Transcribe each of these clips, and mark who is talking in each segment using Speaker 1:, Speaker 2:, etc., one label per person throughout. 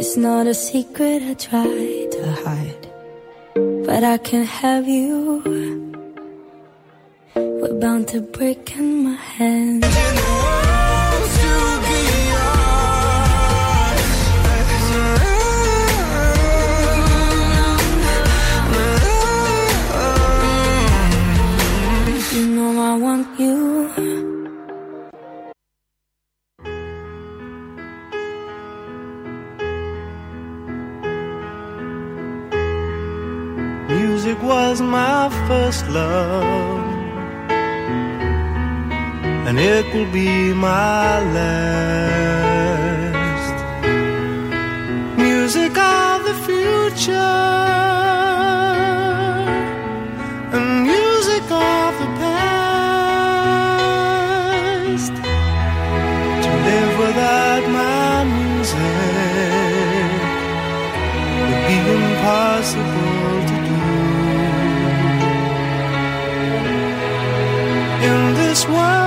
Speaker 1: It's not a secret I try to hide, but I can't have you. We're bound to break in my hands.
Speaker 2: Was my first love, and it will be my last. Music of the future, world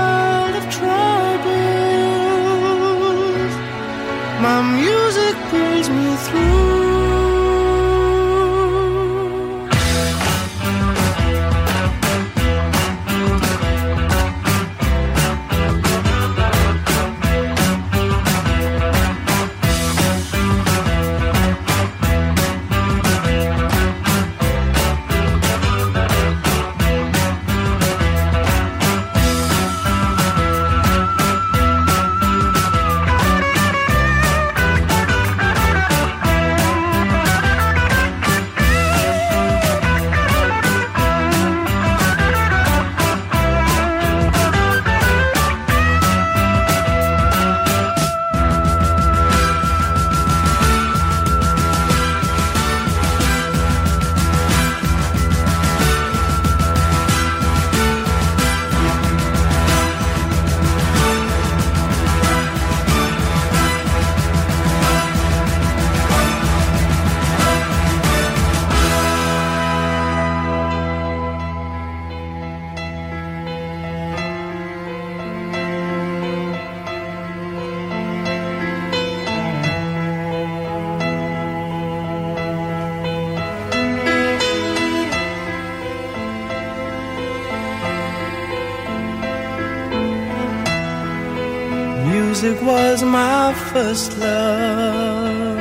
Speaker 2: was my first love,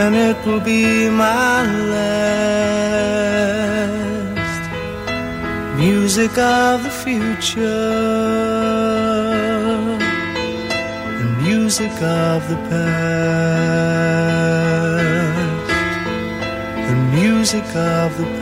Speaker 2: and it will be my last. Music of the future, and music of the past, and music of the past.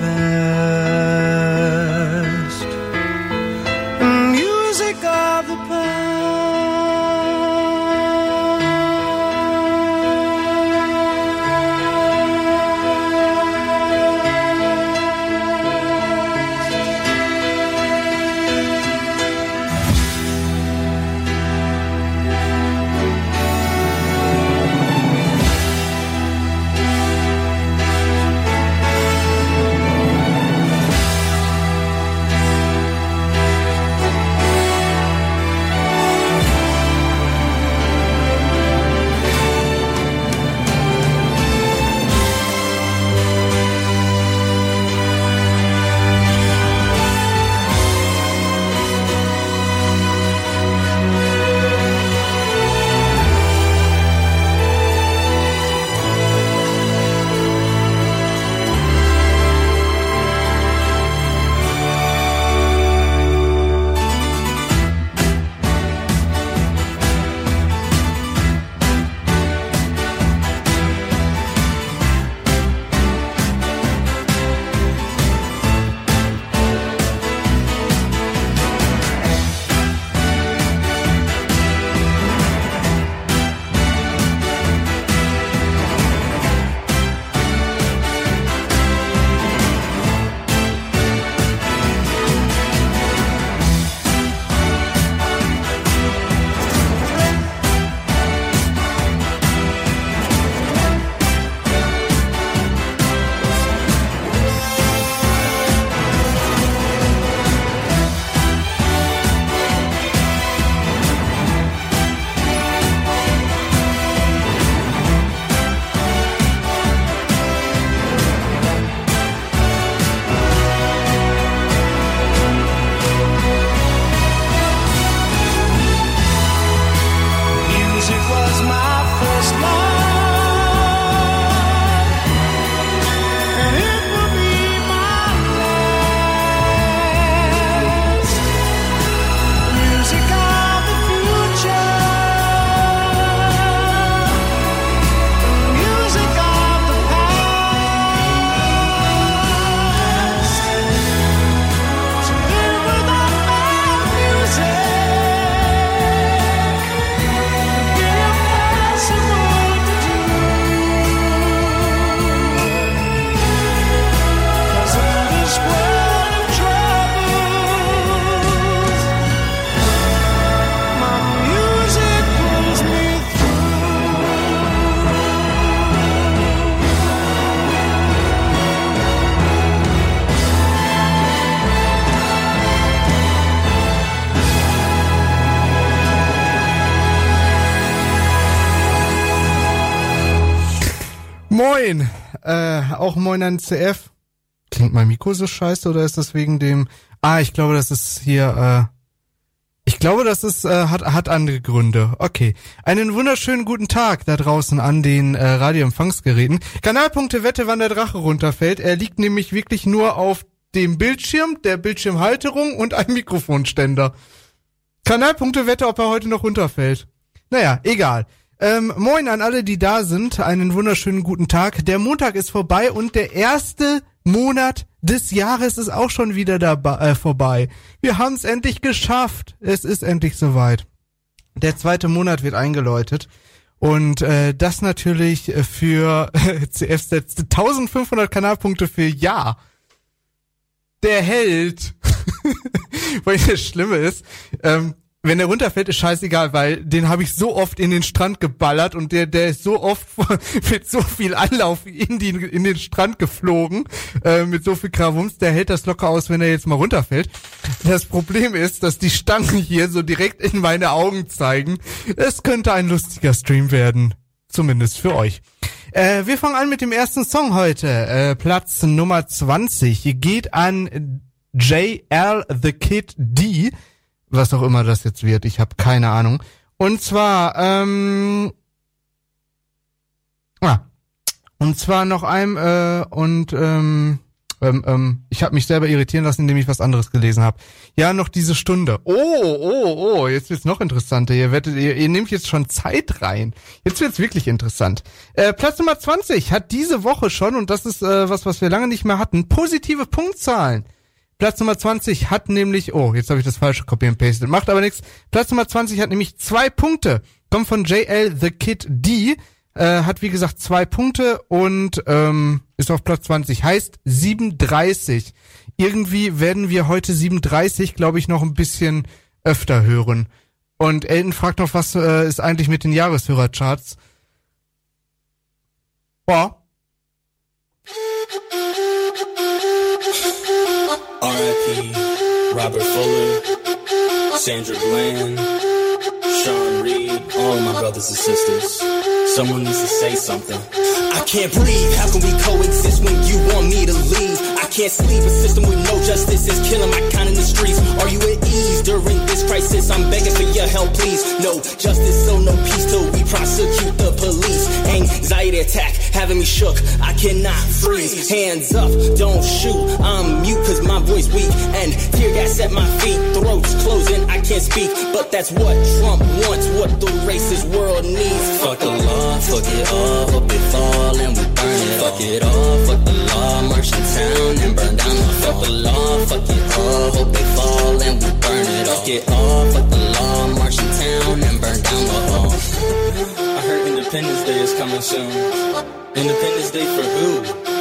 Speaker 3: Auch moin an CF. Klingt mein Mikro so scheiße oder ist das wegen dem... Ah, ich glaube, das ist hier... Äh, ich glaube, das ist äh, hat hat andere Gründe. Okay, einen wunderschönen guten Tag da draußen an den äh, Radioempfangsgeräten. Kanalpunkte Wette, wann der Drache runterfällt. Er liegt nämlich wirklich nur auf dem Bildschirm, der Bildschirmhalterung und einem Mikrofonständer. Kanalpunkte Wette, ob er heute noch runterfällt. Naja, egal. Ähm, moin an alle, die da sind. Einen wunderschönen guten Tag. Der Montag ist vorbei und der erste Monat des Jahres ist auch schon wieder dabei, äh, vorbei. Wir haben es endlich geschafft. Es ist endlich soweit. Der zweite Monat wird eingeläutet. Und äh, das natürlich für äh, CF setzte 1500 Kanalpunkte für Ja. Der Held. Weil das Schlimme ist, ähm, wenn der runterfällt, ist scheißegal, weil den habe ich so oft in den Strand geballert und der, der ist so oft mit so viel Anlauf in, die, in den Strand geflogen, äh, mit so viel Krawums, der hält das locker aus, wenn er jetzt mal runterfällt. Das Problem ist, dass die Stangen hier so direkt in meine Augen zeigen. Es könnte ein lustiger Stream werden. Zumindest für euch. Äh, wir fangen an mit dem ersten Song heute. Äh, Platz Nummer 20 geht an JL The Kid D was auch immer das jetzt wird. Ich habe keine Ahnung. Und zwar, ähm, ah, und zwar noch einem äh, und ähm, ähm, ähm, ich habe mich selber irritieren lassen, indem ich was anderes gelesen habe. Ja, noch diese Stunde. Oh, oh, oh, jetzt wird's noch interessanter. Ihr, wettet, ihr, ihr nehmt jetzt schon Zeit rein. Jetzt wird's wirklich interessant. Äh, Platz Nummer 20 hat diese Woche schon, und das ist äh, was, was wir lange nicht mehr hatten, positive Punktzahlen. Platz Nummer 20 hat nämlich, oh, jetzt habe ich das falsche Copy and Pasted, macht aber nichts. Platz Nummer 20 hat nämlich zwei Punkte, kommt von JL The Kid D, äh, hat wie gesagt zwei Punkte und ähm, ist auf Platz 20, heißt 37. Irgendwie werden wir heute 37, glaube ich, noch ein bisschen öfter hören. Und Elton fragt noch, was äh, ist eigentlich mit den Jahreshörercharts? Boah.
Speaker 4: R.I.P. Robert Fuller, Sandra Bland, Sean Reed, all my brothers and sisters. Someone needs to say something. I can't breathe. How can we coexist when you want me to leave? I can't sleep. A system with no justice is killing my kind in the streets. Are you at ease during crisis? I'm begging for your help, please. No justice, so no peace till we prosecute the police. Anxiety attack having me shook. I cannot freeze. Hands up, don't shoot. I'm mute cause my voice weak. And tear gas at my feet. Throats closing, I can't speak. But that's what Trump wants, what the racist world needs. Fuck the law, fuck it all, hope it fall and we burn it. Fuck it all, fuck the law, march in town and burn down the Fuck the law, fuck it all, hope it fall and we burn it. Fuck it all, fuck the law, march in town and burn down the hall. I heard Independence Day is coming soon. Independence Day for who?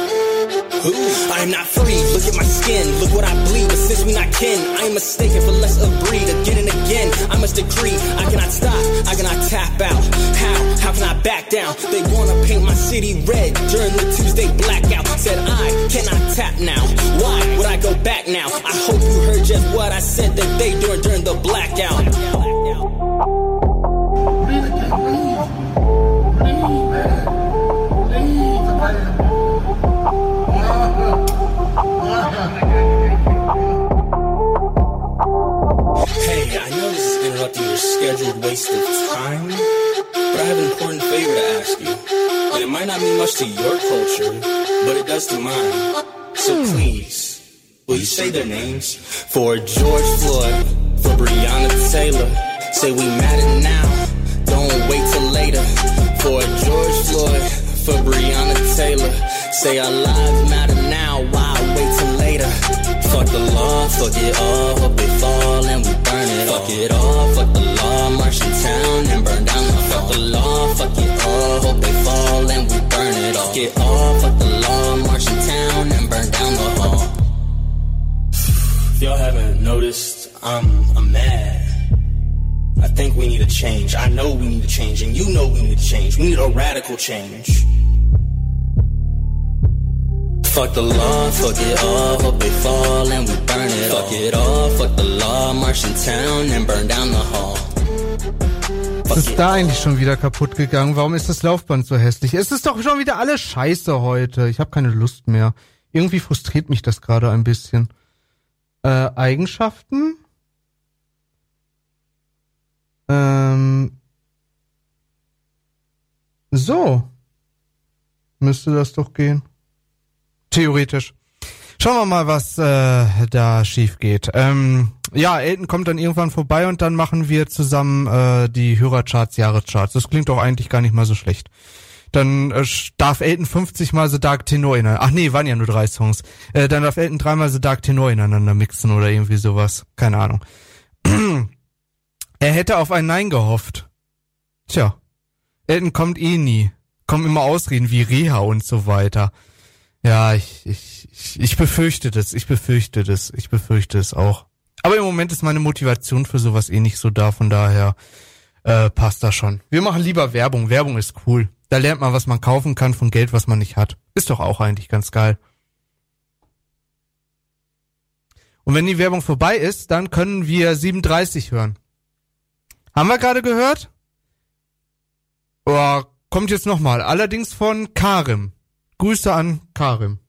Speaker 4: Who? I'm not free, look at my skin, look what I bleed, but since we not kin, I'm mistaken for less of breed, again and again, I must decree, I cannot stop, I cannot tap out, how, how can I back down, they wanna paint my city red, during the Tuesday blackout, said I cannot tap now, why would I go back now, I hope you heard just what I said that they doing during the blackout. I your scheduled waste of time, but I have an important favor to ask you. And it might not mean much to your culture, but it does to mine. So please, will you say their names? For George Floyd, for Breonna Taylor. Say we matter now, don't wait till later. For George Floyd, for Breonna Taylor. Say our lives matter now, why wait till later? Fuck the law, fuck it all, hope it fall and we burn it. Fuck it all, fuck the law, march in town and burn down the Fuck the law, fuck it all, hope it fall and we burn it all. Fuck it all, fuck the law, march in town and burn down the hall. If y'all haven't noticed, I'm, I'm mad. I think we need a change. I know we need a change, and you know we need a change. We need a radical change. Fuck the law, fuck it all, hope it fall and we burn it Fuck it all, fuck the law, march in town and burn down the hall.
Speaker 3: Was ist da eigentlich schon wieder kaputt gegangen? Warum ist das Laufband so hässlich? Es ist doch schon wieder alles scheiße heute. Ich habe keine Lust mehr. Irgendwie frustriert mich das gerade ein bisschen. Äh, Eigenschaften? Ähm. So. Müsste das doch gehen. Theoretisch. Schauen wir mal, was äh, da schief geht. Ähm, ja, Elton kommt dann irgendwann vorbei und dann machen wir zusammen äh, die Hörercharts, Jahrescharts. Das klingt doch eigentlich gar nicht mal so schlecht. Dann äh, darf Elton 50 mal The Dark Tenor ineinander. Ach nee, waren ja nur drei Songs. Äh, dann darf Elton dreimal The Dark Tenor ineinander mixen oder irgendwie sowas. Keine Ahnung. er hätte auf ein Nein gehofft. Tja. Elton kommt eh nie. Kommen immer Ausreden wie Reha und so weiter. Ja, ich, ich, ich, ich befürchte das, ich befürchte das, ich befürchte es auch. Aber im Moment ist meine Motivation für sowas eh nicht so da, von daher äh, passt das schon. Wir machen lieber Werbung, Werbung ist cool. Da lernt man, was man kaufen kann von Geld, was man nicht hat. Ist doch auch eigentlich ganz geil. Und wenn die Werbung vorbei ist, dann können wir 37 hören. Haben wir gerade gehört? Oh, kommt jetzt nochmal. Allerdings von Karim. Grüße an Karim.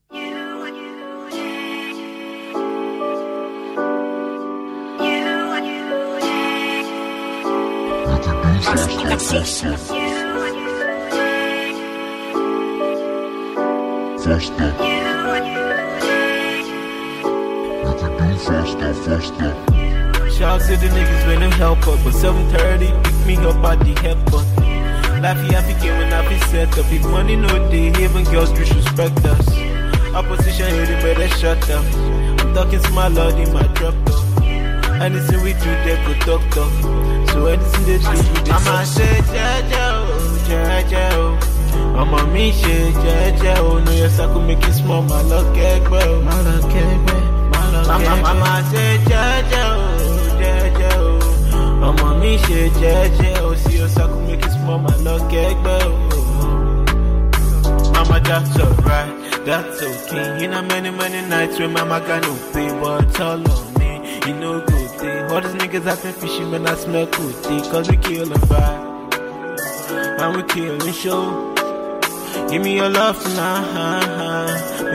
Speaker 5: Shout to the niggas when they help up, but 730 pick me up at the headbutt. Life happy game when I be set up. If money no day, even girls disrespect us. Opposition hate it, better shut up. I'm talking smart lord in my drop top. Anything we do, they go talk talk. So anything they do, we do. I'ma say jaja oh, jaja oh. I'ma me say jaja oh. No yes I could make it small, my luck egbe oh. My luck egbe, my luck egbe. I'ma say jaja oh, jaja oh. I'ma me say jaja oh. See yes I could make small, my luck oh. Mama, that's alright, that's okay. You know, many, many nights when mama got no pay, but all on me, you know, good day. All these niggas acting fishy when I smell good day, cause we kill a. And we killing show. Give me your love now,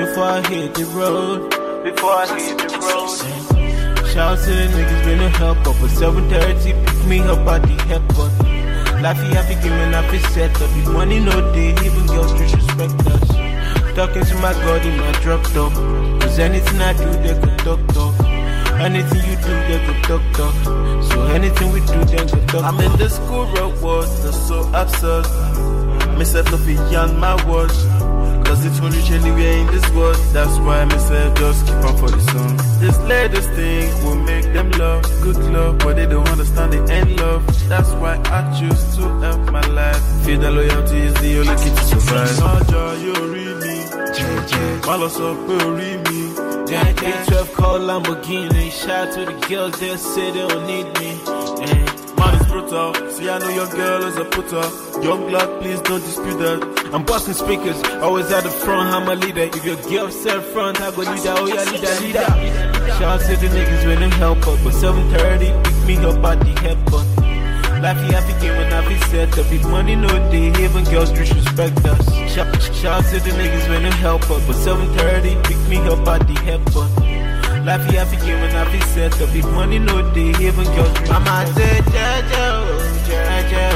Speaker 5: before I hit the road. Before I hit the road. Shout to the niggas when they help up, but 730 pick me up at the headbutt. Life you have to give me life is set up. If money no day, even girls disrespect us. Talking to my God in my drop top. Cause anything I do, they could talk talk. Anything you do, they could talk talk. So anything we do, they could talk
Speaker 6: I'm in the school road world, so absurd. Myself fit beyond my words. Cause it won't reach anywhere in this world. That's why myself just keep on for the song This latest thing will make them love, good love, but they don't understand the end love. That's why I choose to help my life. Feel that loyalty is the only key to survive. Ọjọ́ yóò rí mi, má lọ sọ pé ó rí mi.
Speaker 5: Yeah, K12 call Lamborghini. Shout to the girls that say they don't need me.
Speaker 6: Man is brutal. See, I know your girl is a putter. Young blood, please don't dispute that.
Speaker 5: I'm busting speakers, always at the front, I'm a leader. If your girl said front, I go leader, oh yeah, leader, leader. Shout to the niggas when they help up, but 730, pick me up at the headbutt. Life you have to give when I be set up. If money no day, even girls disrespect us. Shout, shout to the niggas when they help up, but 730, pick me up at the headbutt. Life you have game and have set up. If money no they even girls. Mama said, Jaja, Jaja,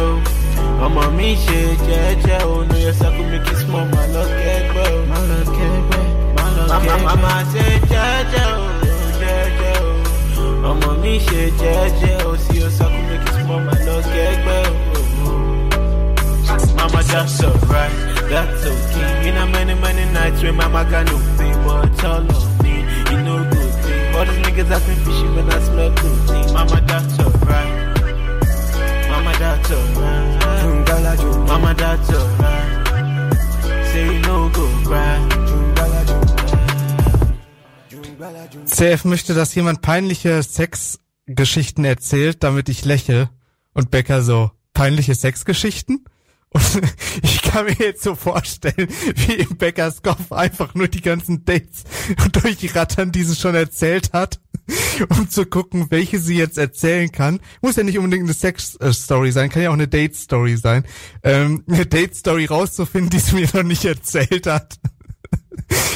Speaker 5: I'm on me, Jaja, no, yes, I could make it small. My love can't grow. My love can't grow. Mama, said, mama say Jaja, Jaja, Mama mi ṣe jẹ́jẹ́ o sí o sọ kún mi kí my love can't o. Mama that's alright, that's okay. in know many many nights when mama got look me, but all of me, you know good. All these niggas acting fishy when I smell thing. Mama that's alright. Mama that's alright. Mama that's alright. Say you no go cry.
Speaker 3: CF möchte, dass jemand peinliche Sexgeschichten erzählt, damit ich lächle. Und Becker so, peinliche Sexgeschichten? Und ich kann mir jetzt so vorstellen, wie im Bäckers Kopf einfach nur die ganzen Dates durchrattern, die sie schon erzählt hat, um zu gucken, welche sie jetzt erzählen kann. Muss ja nicht unbedingt eine Sex-Story sein, kann ja auch eine Date-Story sein. Ähm, eine Date-Story rauszufinden, die sie mir noch nicht erzählt hat.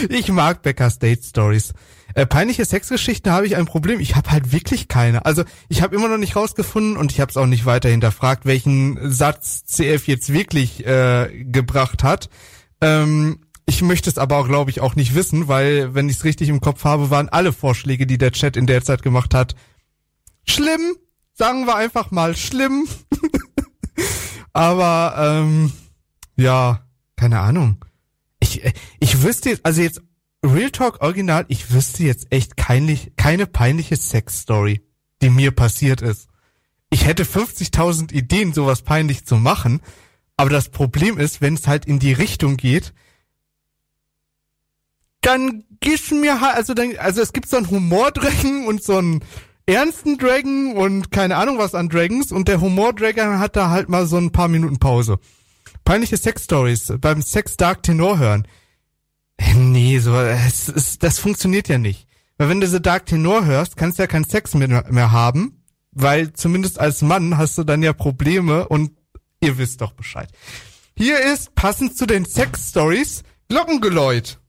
Speaker 3: Ich mag Beckers Date Stories. Äh, peinliche Sexgeschichten habe ich ein Problem. Ich habe halt wirklich keine. Also ich habe immer noch nicht rausgefunden und ich habe es auch nicht weiter hinterfragt, welchen Satz CF jetzt wirklich äh, gebracht hat. Ähm, ich möchte es aber auch, glaube ich, auch nicht wissen, weil, wenn ich es richtig im Kopf habe, waren alle Vorschläge, die der Chat in der Zeit gemacht hat, schlimm. Sagen wir einfach mal schlimm. aber ähm, ja, keine Ahnung. Ich, ich wüsste jetzt, also jetzt Real Talk Original, ich wüsste jetzt echt keinlich, keine peinliche Sex-Story, die mir passiert ist. Ich hätte 50.000 Ideen, sowas peinlich zu machen, aber das Problem ist, wenn es halt in die Richtung geht, dann gibt's mir halt, also dann, also es gibt so einen Humordragon und so einen ernsten Dragon und keine Ahnung was an Dragons und der Humordragon hat da halt mal so ein paar Minuten Pause. Peinliche Sex-Stories beim Sex Dark Tenor hören Nee, so, es, es, das funktioniert ja nicht. Weil wenn du The Dark Tenor hörst, kannst du ja keinen Sex mehr, mehr haben, weil zumindest als Mann hast du dann ja Probleme und ihr wisst doch Bescheid. Hier ist, passend zu den Sex-Stories, Glockengeläut.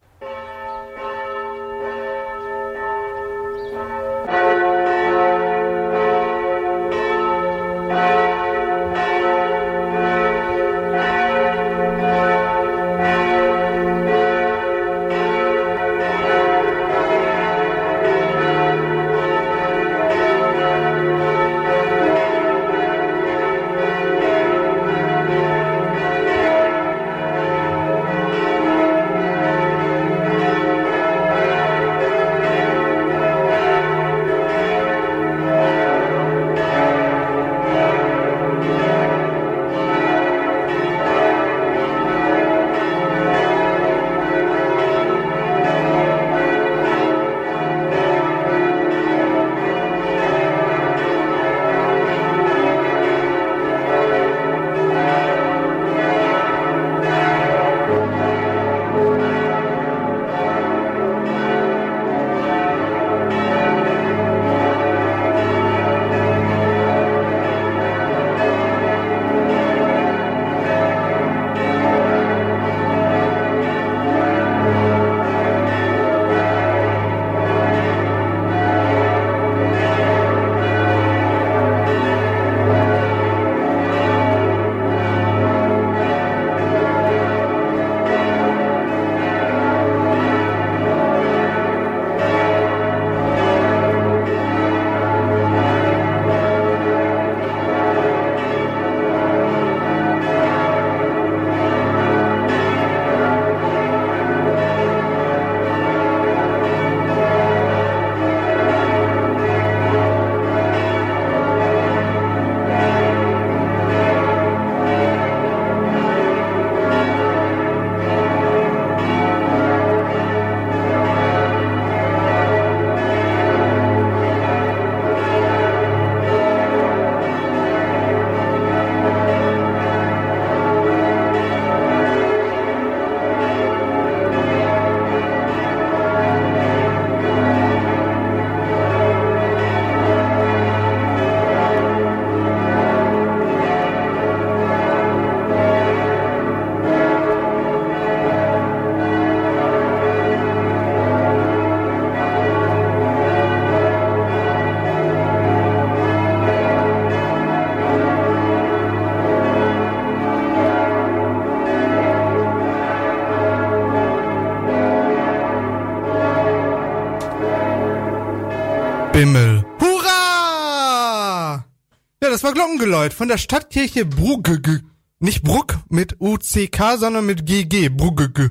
Speaker 3: Das war Glockengeläut von der Stadtkirche Brugge. Nicht Bruck mit UCK, sondern mit GG. Brugge.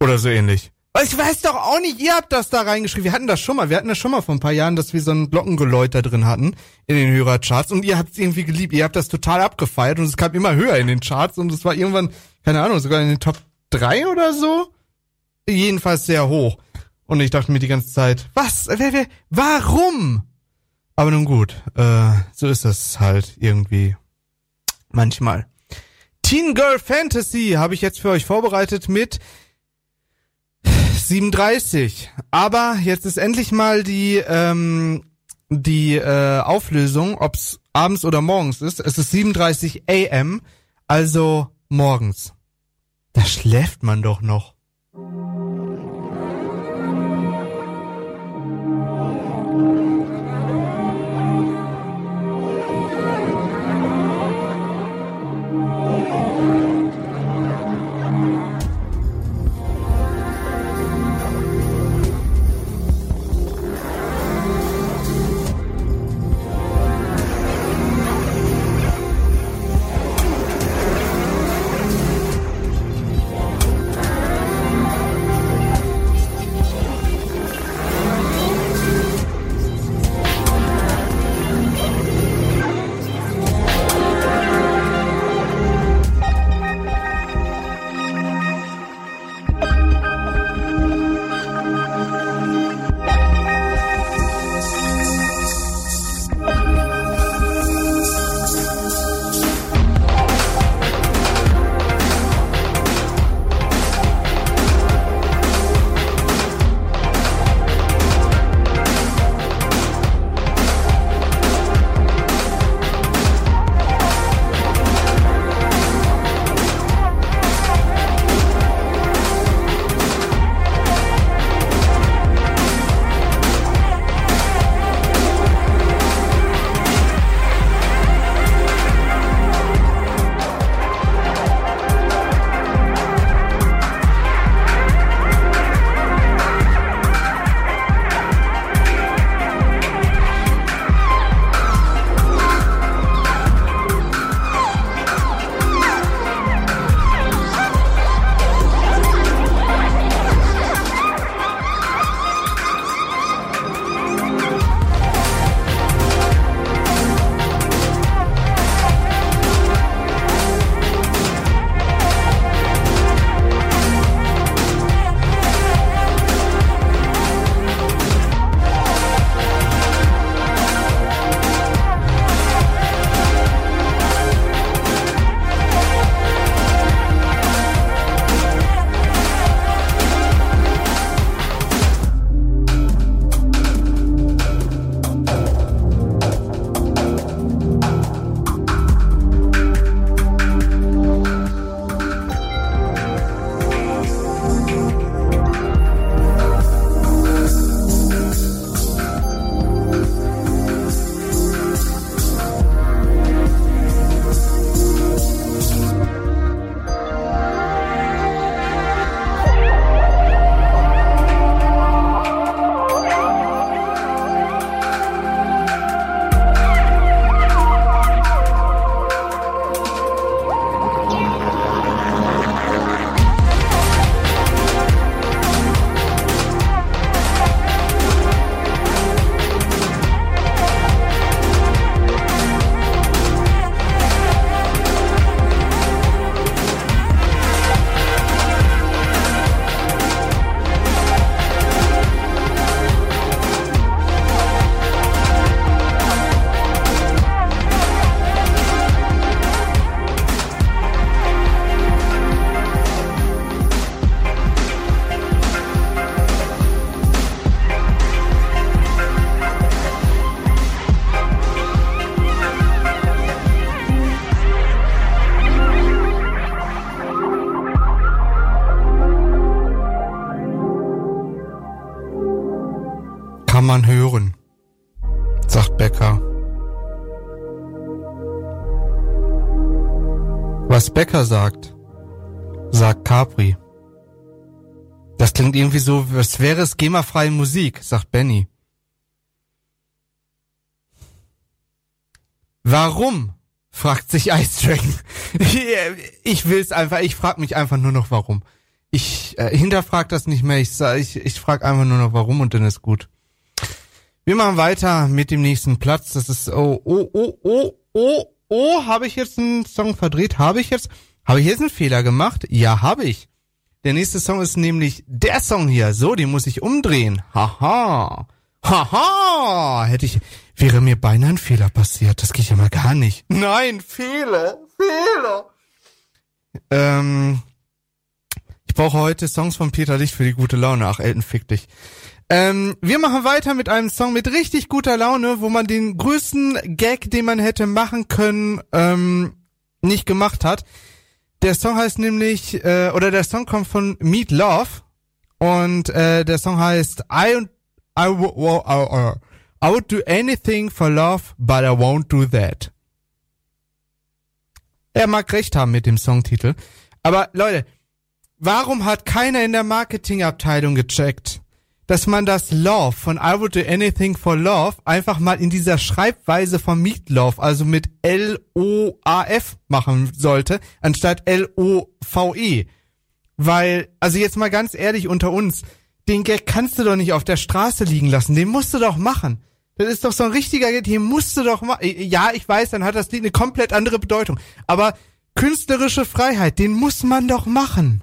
Speaker 3: Oder so ähnlich. Ich weiß doch auch nicht, ihr habt das da reingeschrieben. Wir hatten das schon mal. Wir hatten das schon mal vor ein paar Jahren, dass wir so ein Glockengeläut da drin hatten in den Hörercharts und ihr habt es irgendwie geliebt. Ihr habt das total abgefeiert und es kam immer höher in den Charts und es war irgendwann, keine Ahnung, sogar in den Top 3 oder so jedenfalls sehr hoch. Und ich dachte mir die ganze Zeit, was, wer, wer, warum? Aber nun gut, äh, so ist das halt irgendwie manchmal. Teen Girl Fantasy habe ich jetzt für euch vorbereitet mit 37. Aber jetzt ist endlich mal die ähm, die äh, Auflösung, ob's abends oder morgens ist. Es ist 37 AM, also morgens. Da schläft man doch noch. Becker sagt, sagt Capri. Das klingt irgendwie so, als wäre es GEMA-freie Musik, sagt Benny. Warum? fragt sich Ice Dragon. ich will es einfach, ich frag mich einfach nur noch warum. Ich äh, hinterfrag das nicht mehr, ich, ich, ich frag einfach nur noch warum und dann ist gut. Wir machen weiter mit dem nächsten Platz. Das ist oh oh oh oh oh oh, habe ich jetzt einen Song verdreht? Habe ich jetzt? Habe ich jetzt einen Fehler gemacht? Ja, habe ich. Der nächste Song ist nämlich der Song hier. So, den muss ich umdrehen. Haha. Haha. Hätte ich, wäre mir beinahe ein Fehler passiert. Das geht ja mal gar nicht. Nein, Fehler, Fehler. Ähm, ich brauche heute Songs von Peter Licht für die gute Laune. Ach, Elton, fick dich. Ähm, wir machen weiter mit einem Song mit richtig guter Laune, wo man den größten Gag, den man hätte machen können, ähm, nicht gemacht hat. Der Song heißt nämlich, äh, oder der Song kommt von Meat Love und äh, der Song heißt I, I, I, I, I would do anything for love, but I won't do that. Er mag recht haben mit dem Songtitel. Aber Leute, warum hat keiner in der Marketingabteilung gecheckt, dass man das Love von I Would Do Anything for Love einfach mal in dieser Schreibweise von Meatloaf, also mit L-O-A-F machen sollte, anstatt L-O-V-E. Weil, also jetzt mal ganz ehrlich unter uns, den Gag kannst du doch nicht auf der Straße liegen lassen, den musst du doch machen. Das ist doch so ein richtiger Gag, den musst du doch machen. Ja, ich weiß, dann hat das Lied eine komplett andere Bedeutung. Aber künstlerische Freiheit, den muss man doch machen.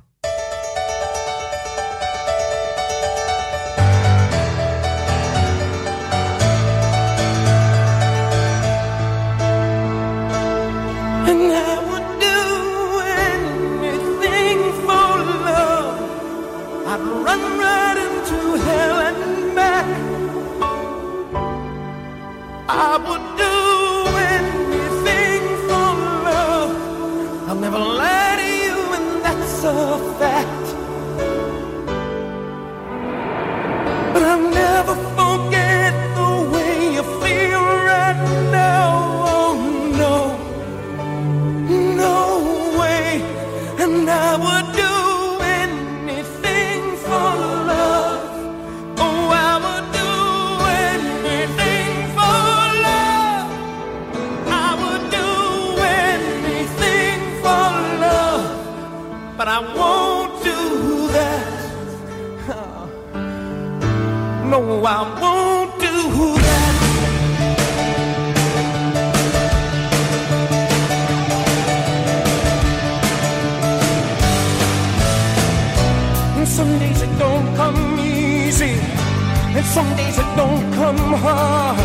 Speaker 7: I would do anything for love. I'll never lie to you, and that's a fact. But I'll never forget the way you feel right now. Oh no, no way. And I would I won't do that. No, I won't do that. And some days it don't come easy, and some days it don't come hard.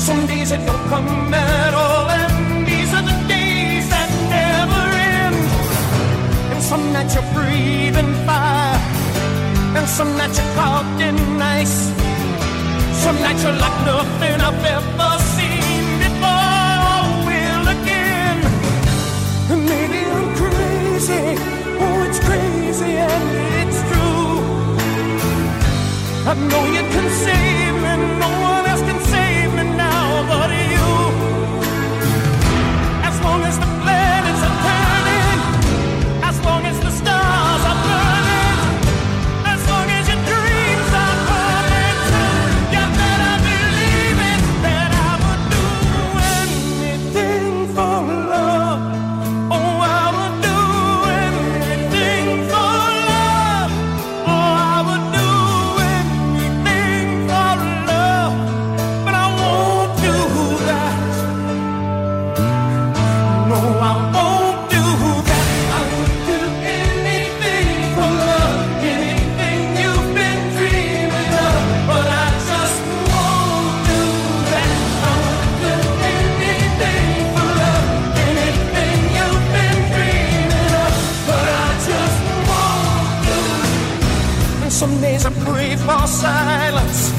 Speaker 7: Some days it don't come at all, some nights you're breathing fire, and some nights you're caught in ice. Some nights you're like nothing I've ever seen before or will again. And maybe I'm crazy, oh it's crazy and it's true. I know you can save me, no for silence,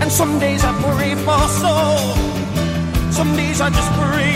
Speaker 7: and some days I pray for soul. Some days I just pray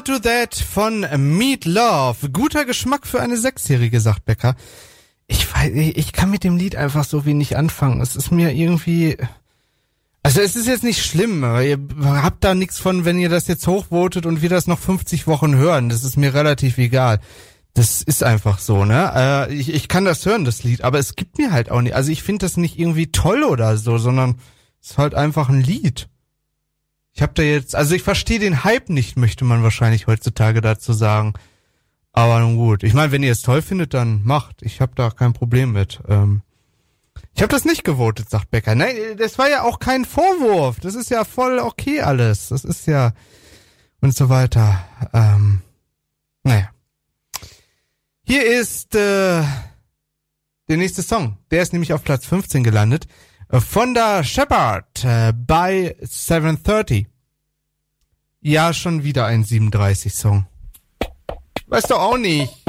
Speaker 7: won't do that
Speaker 3: von Meat Love. Guter Geschmack für eine Sechsjährige, sagt Becker. Ich weiß, ich kann mit dem Lied einfach so wenig anfangen. Es ist mir irgendwie, also es ist jetzt nicht schlimm, aber ihr habt da nichts von, wenn ihr das jetzt hochvotet und wir das noch 50 Wochen hören. Das ist mir relativ egal. Das ist einfach so, ne? Äh, ich, ich kann das hören, das Lied, aber es gibt mir halt auch nicht. Also ich finde das nicht irgendwie toll oder so, sondern es ist halt einfach ein Lied. Ich habe da jetzt, also ich verstehe den Hype nicht, möchte man wahrscheinlich heutzutage dazu sagen. Aber nun gut. Ich meine, wenn ihr es toll findet, dann macht. Ich habe da kein Problem mit. Ähm, ich habe das nicht gewotet, sagt Becker. Nein, das war ja auch kein Vorwurf. Das ist ja voll okay alles. Das ist ja und so weiter. Ähm, naja. Hier ist äh, der nächste Song. Der ist nämlich auf Platz 15 gelandet. Von der Shepard äh, bei 730. Ja, schon wieder ein 37-Song. Weißt du auch nicht.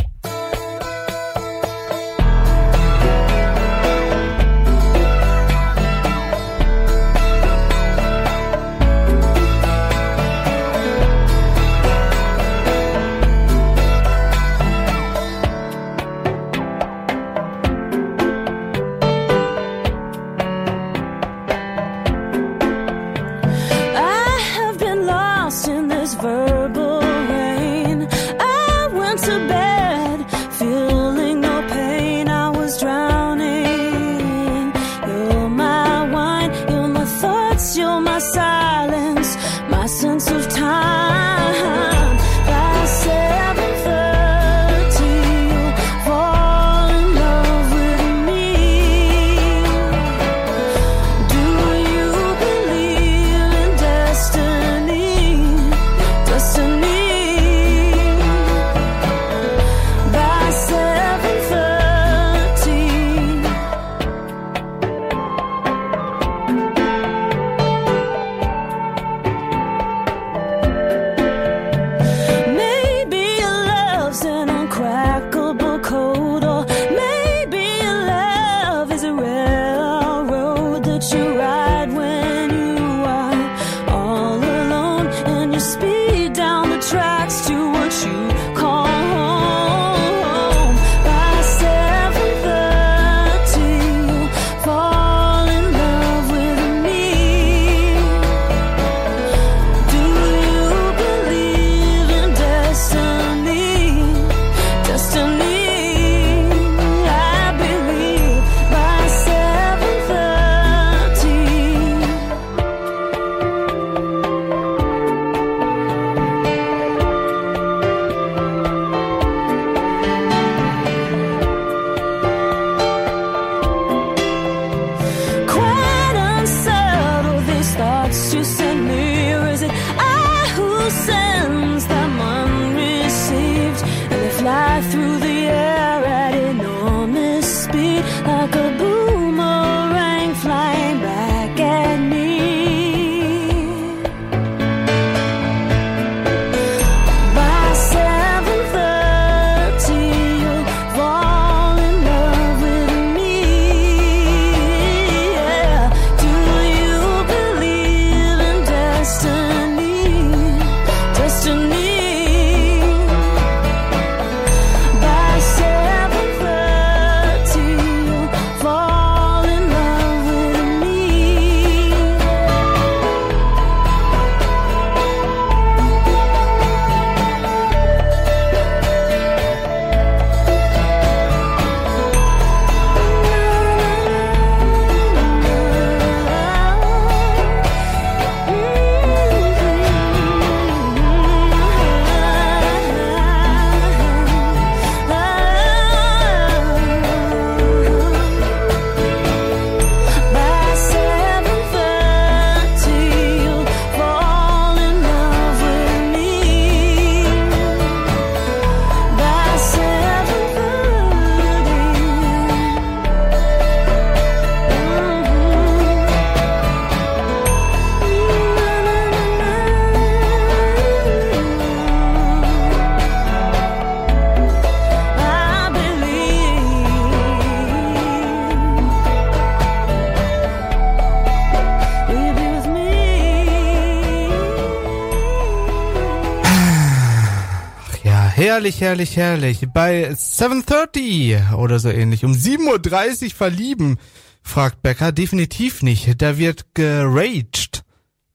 Speaker 3: Herrlich, herrlich, herrlich. Bei 7.30 oder so ähnlich, um 7.30 Uhr verlieben, fragt Becker. Definitiv nicht. Da wird geraged.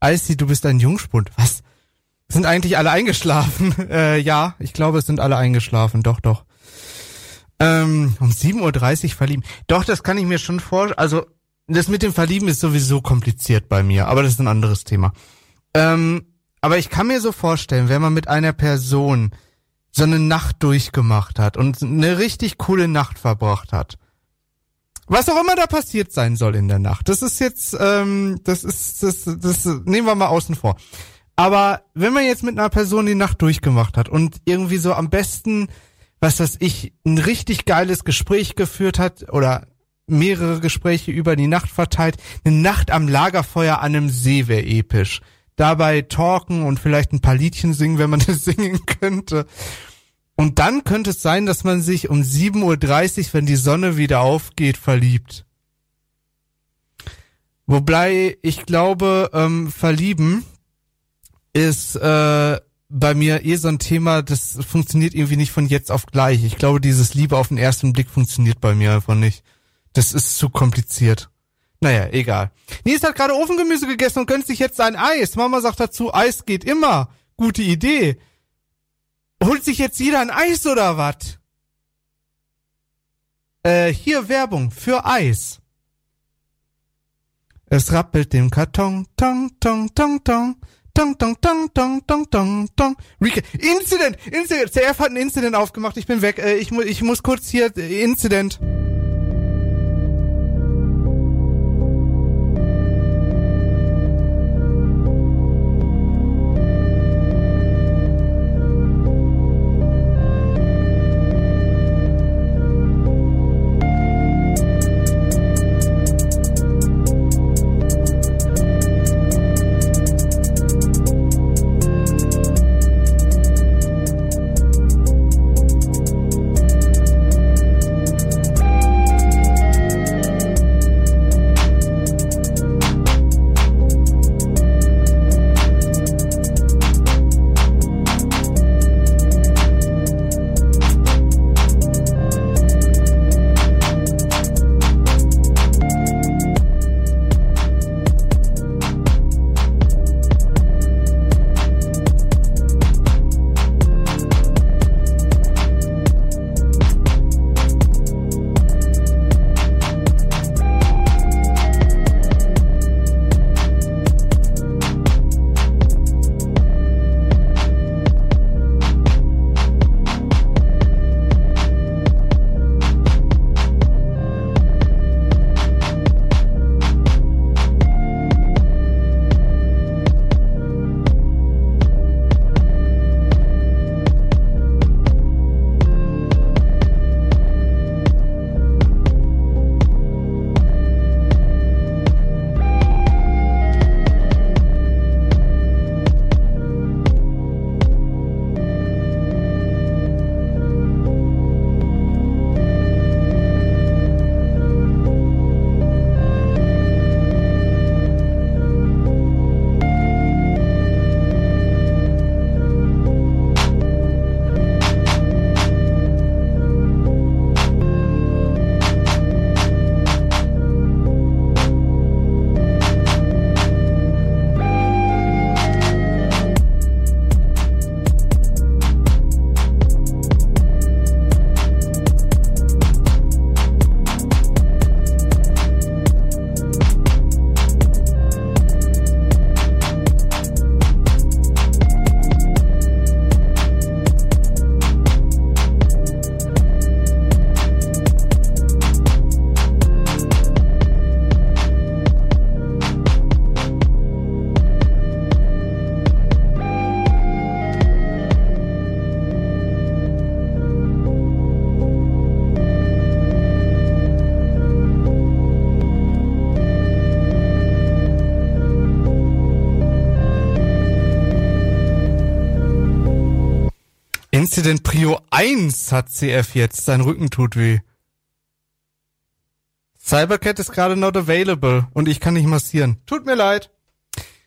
Speaker 3: Icy, du bist ein Jungspund. Was? Sind eigentlich alle eingeschlafen? Äh, ja, ich glaube, es sind alle eingeschlafen. Doch, doch. Ähm, um 7.30 Uhr verlieben. Doch, das kann ich mir schon vorstellen. Also, das mit dem Verlieben ist sowieso kompliziert bei mir, aber das ist ein anderes Thema. Ähm, aber ich kann mir so vorstellen, wenn man mit einer Person so eine Nacht durchgemacht hat und eine richtig coole Nacht verbracht hat. Was auch immer da passiert sein soll in der Nacht. Das ist jetzt, ähm, das ist, das, das nehmen wir mal außen vor. Aber wenn man jetzt mit einer Person die Nacht durchgemacht hat und irgendwie so am besten, was weiß ich, ein richtig geiles Gespräch geführt hat oder mehrere Gespräche über die Nacht verteilt, eine Nacht am Lagerfeuer an einem See wäre episch dabei talken und vielleicht ein paar Liedchen singen, wenn man das singen könnte. Und dann könnte es sein, dass man sich um 7.30 Uhr, wenn die Sonne wieder aufgeht, verliebt. Wobei ich glaube, ähm, verlieben ist äh, bei mir eh so ein Thema, das funktioniert irgendwie nicht von jetzt auf gleich. Ich glaube, dieses Liebe auf den ersten Blick funktioniert bei mir einfach nicht. Das ist zu kompliziert. Naja, egal. Nils hat gerade Ofengemüse gegessen und gönnt sich jetzt ein Eis. Mama sagt dazu, Eis geht immer. Gute Idee. Holt sich jetzt jeder ein Eis oder was? Äh, hier Werbung für Eis. Es rappelt dem Karton, tong, tong, tong, tong. Tong, tong, tong, tong, tong, tong, tong. Recap. Incident! Incident! CF hat ein Incident aufgemacht. Ich bin weg. Äh, ich, mu ich muss kurz hier... Äh, Incident. Incident 1 hat CF jetzt. Sein Rücken tut weh. Cybercat ist gerade not available und ich kann nicht massieren. Tut mir leid.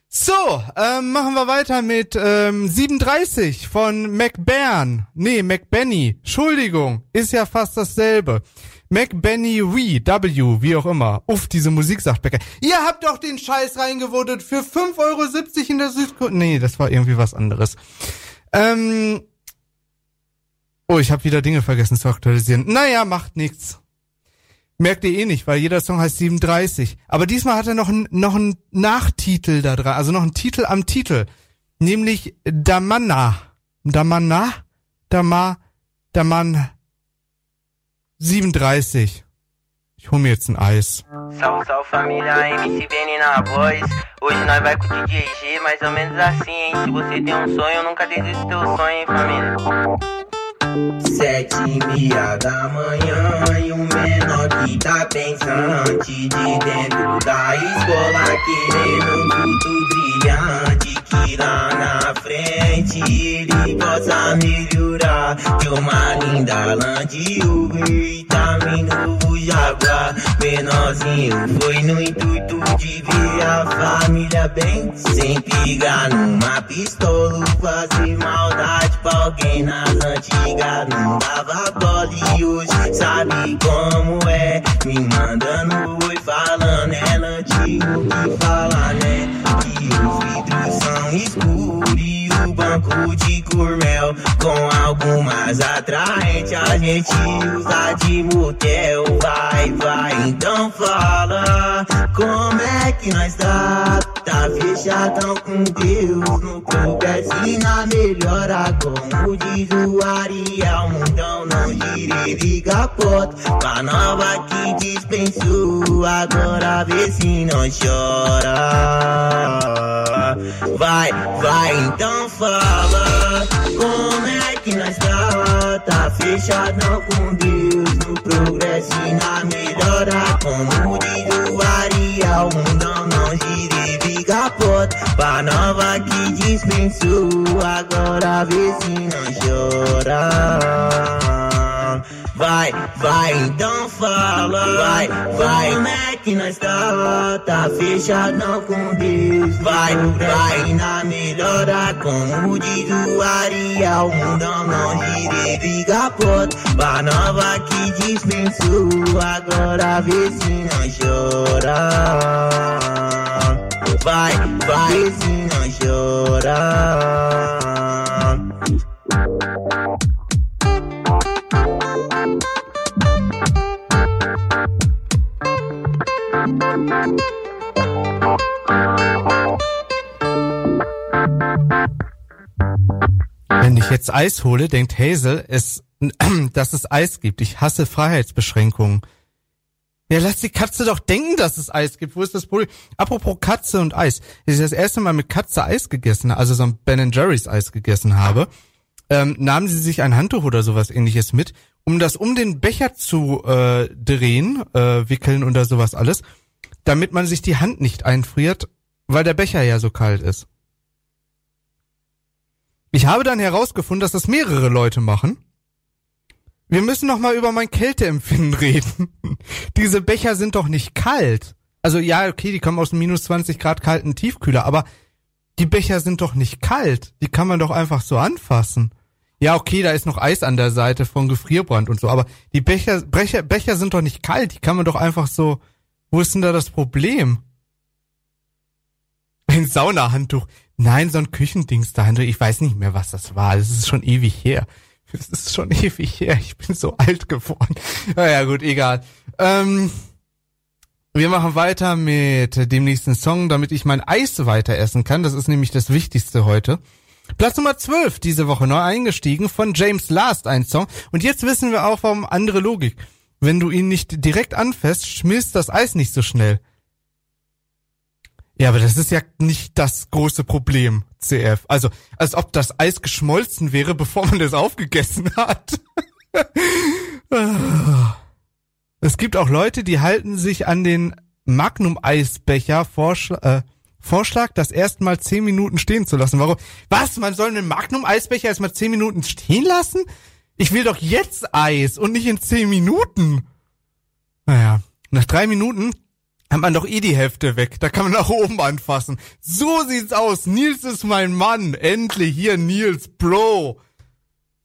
Speaker 3: So, ähm, machen wir weiter mit ähm, 37 von McBairn. Nee, McBenny. Entschuldigung, ist ja fast dasselbe. McBenny We, W, wie auch immer. Uff, diese Musik, sagt Becker. Ihr habt doch den Scheiß reingewotet für 5,70 Euro in der Südkorea. Nee, das war irgendwie was anderes. Ähm, oh, ich habe wieder Dinge vergessen zu aktualisieren. Naja, macht nichts. Merkt ihr eh nicht, weil jeder Song heißt 37. Aber diesmal hat er noch einen noch einen Nachtitel da dran, also noch einen Titel am Titel. Nämlich Damanna. Damanna? Dama, Daman 37. Ich hol mir jetzt ein Eis.
Speaker 8: Salve, salve família, MC Vene na voz. Hoje nós vai com o DJ mais ou menos assim, hein? Se você tem um sonho, nunca desista do teu sonho, hein, família?
Speaker 9: Sete e meia da manhã e o menor que tá pensante de dentro da escola querendo um brilhante lá na frente ele possa melhorar de uma linda Land Rover tá novo Jaguar menorzinho foi no intuito de ver a família bem sem pegar numa pistola fazer maldade pra alguém nas antigas não dava bola e hoje sabe como é. Me mandando oi falando, ela antigo que fala, né? Que os vidros são escuros e o banco de cormel com algo mais atraente. A gente usa de motel, vai, vai. Então fala, como é que nós tá? Tá fechadão com Deus no progresso e na melhora. Como diz o Ariel, mundão não gire, liga a porta. Pra nova que dispensou, agora vê se não chora. Vai, vai, então fala. Como é que nós tá? Tá fechadão com Deus no progresso e na melhora. Diz o Ariel, mundão não gire, liga a porta. Pra nova que dispensou, agora vê se não chora. Vai, vai, então fala. Vai, vai, como é que nós tá? Tá fechadão com Deus. Vai, vai, na melhora, como diz o Ariel. O mundão não gira, liga a nova que dispensou, agora vê se não chora. Vai, vai, vê se não chora.
Speaker 3: Wenn ich jetzt Eis hole, denkt Hazel, es, dass es Eis gibt. Ich hasse Freiheitsbeschränkungen. Ja, lass die Katze doch denken, dass es Eis gibt. Wo ist das Problem? Apropos Katze und Eis. Als ich das erste Mal mit Katze Eis gegessen, also so ein Ben Jerry's Eis gegessen habe, ähm, nahmen sie sich ein Handtuch oder sowas ähnliches mit, um das um den Becher zu äh, drehen, äh, wickeln oder sowas alles, damit man sich die Hand nicht einfriert, weil der Becher ja so kalt ist. Ich habe dann herausgefunden, dass das mehrere Leute machen. Wir müssen noch mal über mein Kälteempfinden reden. Diese Becher sind doch nicht kalt. Also ja, okay, die kommen aus minus 20 Grad kalten Tiefkühler, aber die Becher sind doch nicht kalt. Die kann man doch einfach so anfassen. Ja, okay, da ist noch Eis an der Seite von Gefrierbrand und so, aber die Becher, Becher, Becher sind doch nicht kalt. Die kann man doch einfach so. Wo ist denn da das Problem? Ein Saunahandtuch. Nein, so ein Küchendings dahinter. Ich weiß nicht mehr, was das war. Das ist schon ewig her. Das ist schon ewig her. Ich bin so alt geworden. Naja, gut, egal. Ähm, wir machen weiter mit dem nächsten Song, damit ich mein Eis weiter essen kann. Das ist nämlich das Wichtigste heute. Platz Nummer 12 diese Woche neu eingestiegen von James Last ein Song. Und jetzt wissen wir auch, warum andere Logik. Wenn du ihn nicht direkt anfasst, schmilzt das Eis nicht so schnell. Ja, aber das ist ja nicht das große Problem, CF. Also, als ob das Eis geschmolzen wäre, bevor man das aufgegessen hat. es gibt auch Leute, die halten sich an den Magnum-Eisbecher Vorschla äh, Vorschlag, das erstmal zehn Minuten stehen zu lassen. Warum? Was? Man soll einen Magnum-Eisbecher erstmal zehn Minuten stehen lassen? Ich will doch jetzt Eis und nicht in zehn Minuten. Naja, nach drei Minuten hat man doch eh die Hälfte weg. Da kann man nach oben anfassen. So sieht's aus. Nils ist mein Mann. Endlich hier Nils, Bro.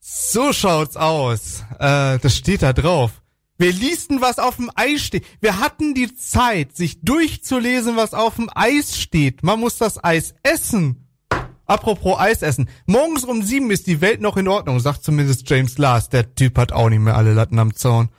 Speaker 3: So schaut's aus. Äh, das steht da drauf. Wir ließen, was auf dem Eis steht. Wir hatten die Zeit, sich durchzulesen, was auf dem Eis steht. Man muss das Eis essen. Apropos Eis essen. Morgens um sieben ist die Welt noch in Ordnung, sagt zumindest James Last. Der Typ hat auch nicht mehr alle Latten am Zaun.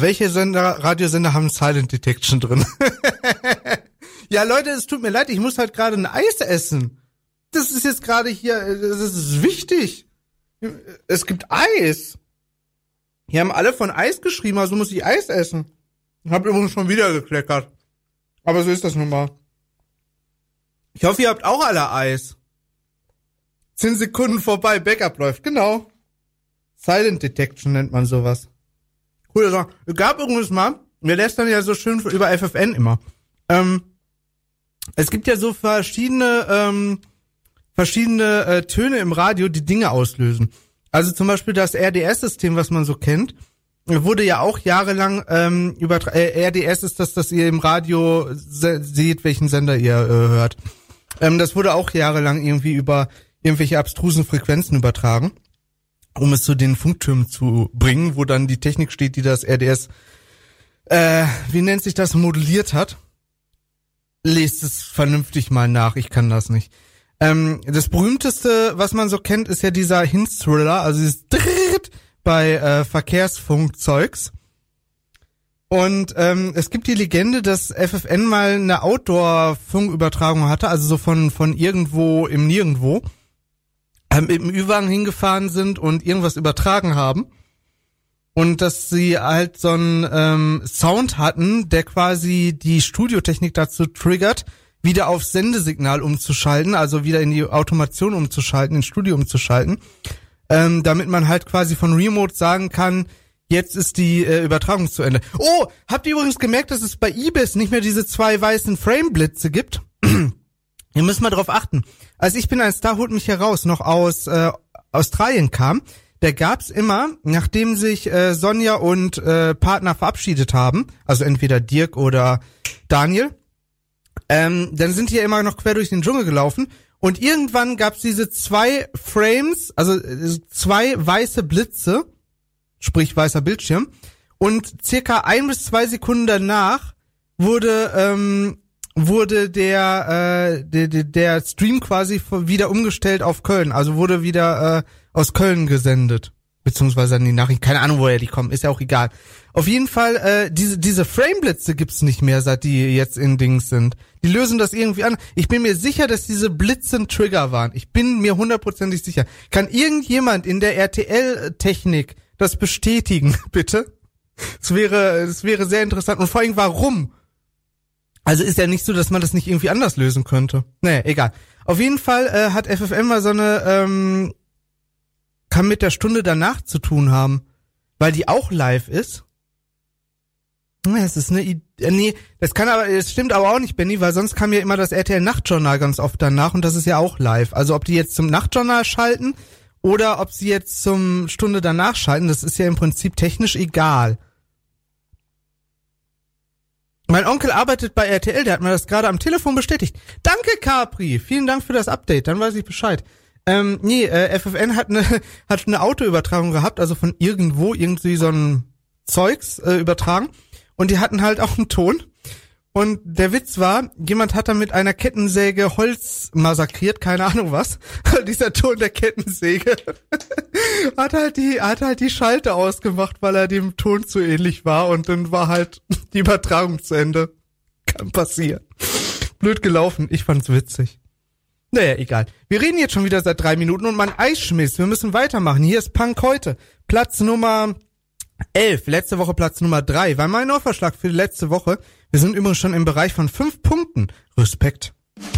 Speaker 3: Welche Sender, Radiosender haben Silent Detection drin? ja, Leute, es tut mir leid, ich muss halt gerade ein Eis essen. Das ist jetzt gerade hier, das ist wichtig. Es gibt Eis. Hier haben alle von Eis geschrieben, also muss ich Eis essen. Ich hab übrigens schon wieder gekleckert. Aber so ist das nun mal. Ich hoffe, ihr habt auch alle Eis. Zehn Sekunden vorbei, Backup läuft. Genau. Silent Detection nennt man sowas. Coole Sache. Es gab übrigens mal, wir lästern ja so schön über FFN immer. Ähm, es gibt ja so verschiedene, ähm, verschiedene äh, Töne im Radio, die Dinge auslösen. Also zum Beispiel das RDS-System, was man so kennt. wurde ja auch jahrelang ähm, über äh, RDS ist das, dass ihr im Radio se seht, welchen Sender ihr äh, hört. Ähm, das wurde auch jahrelang irgendwie über irgendwelche abstrusen Frequenzen übertragen, um es zu den Funktürmen zu bringen, wo dann die Technik steht, die das RDS, äh, wie nennt sich das, modelliert hat. Lest es vernünftig mal nach, ich kann das nicht. Ähm, das berühmteste, was man so kennt, ist ja dieser Hinz-Thriller, also dieses Dritt bei äh, Verkehrsfunkzeugs. Und ähm, es gibt die Legende, dass FFN mal eine Outdoor-Funkübertragung hatte, also so von von irgendwo im Nirgendwo, ähm, mit Ü-Wagen hingefahren sind und irgendwas übertragen haben. Und dass sie halt so einen ähm, Sound hatten, der quasi die Studiotechnik dazu triggert, wieder auf Sendesignal umzuschalten, also wieder in die Automation umzuschalten, ins Studio umzuschalten, ähm, damit man halt quasi von Remote sagen kann, jetzt ist die äh, Übertragung zu Ende. Oh, habt ihr übrigens gemerkt, dass es bei Ibis nicht mehr diese zwei weißen Frame-Blitze gibt? Ihr müsst mal drauf achten. Als ich bin ein Star, holt mich heraus, noch aus äh, Australien kam, der gab's immer, nachdem sich äh, Sonja und äh, Partner verabschiedet haben, also entweder Dirk oder Daniel, ähm, dann sind die ja immer noch quer durch den Dschungel gelaufen. Und irgendwann gab's diese zwei Frames, also äh, zwei weiße Blitze, sprich weißer Bildschirm, und circa ein bis zwei Sekunden danach wurde ähm, wurde der, äh, der der Stream quasi wieder umgestellt auf Köln, also wurde wieder äh, aus Köln gesendet. Beziehungsweise an die Nachrichten. Keine Ahnung, woher die kommen. Ist ja auch egal. Auf jeden Fall, äh, diese, diese Frameblitze gibt's nicht mehr, seit die jetzt in Dings sind. Die lösen das irgendwie an. Ich bin mir sicher, dass diese Blitze ein Trigger waren. Ich bin mir hundertprozentig sicher. Kann irgendjemand in der RTL-Technik das bestätigen, bitte? Es wäre, es wäre sehr interessant. Und vor allem, warum? Also ist ja nicht so, dass man das nicht irgendwie anders lösen könnte. Naja, egal. Auf jeden Fall äh, hat FFM mal so eine ähm, kann mit der Stunde danach zu tun haben, weil die auch live ist. Es ist eine Idee. Nee, das kann aber, es stimmt aber auch nicht, Benny, weil sonst kam ja immer das RTL Nachtjournal ganz oft danach und das ist ja auch live. Also ob die jetzt zum Nachtjournal schalten oder ob sie jetzt zum Stunde danach schalten, das ist ja im Prinzip technisch egal. Mein Onkel arbeitet bei RTL, der hat mir das gerade am Telefon bestätigt. Danke, Capri. Vielen Dank für das Update, dann weiß ich Bescheid. Ähm, nee, äh, FFN hat eine hat eine Autoübertragung gehabt, also von irgendwo irgendwie so ein Zeugs äh, übertragen und die hatten halt auch einen Ton. Und der Witz war, jemand hat da mit einer Kettensäge Holz massakriert, keine Ahnung was. Dieser Ton der Kettensäge hat halt die hat halt die Schalte ausgemacht, weil er dem Ton zu ähnlich war und dann war halt die Übertragung zu Ende. Kann passieren. Blöd gelaufen, ich fand's witzig. Naja, egal. Wir reden jetzt schon wieder seit drei Minuten und mein Eis schmiss. Wir müssen weitermachen. Hier ist Punk heute. Platz Nummer 11. Letzte Woche Platz Nummer 3. War mein Neuverschlag für letzte Woche. Wir sind übrigens schon im Bereich von fünf Punkten. Respekt.
Speaker 10: Punk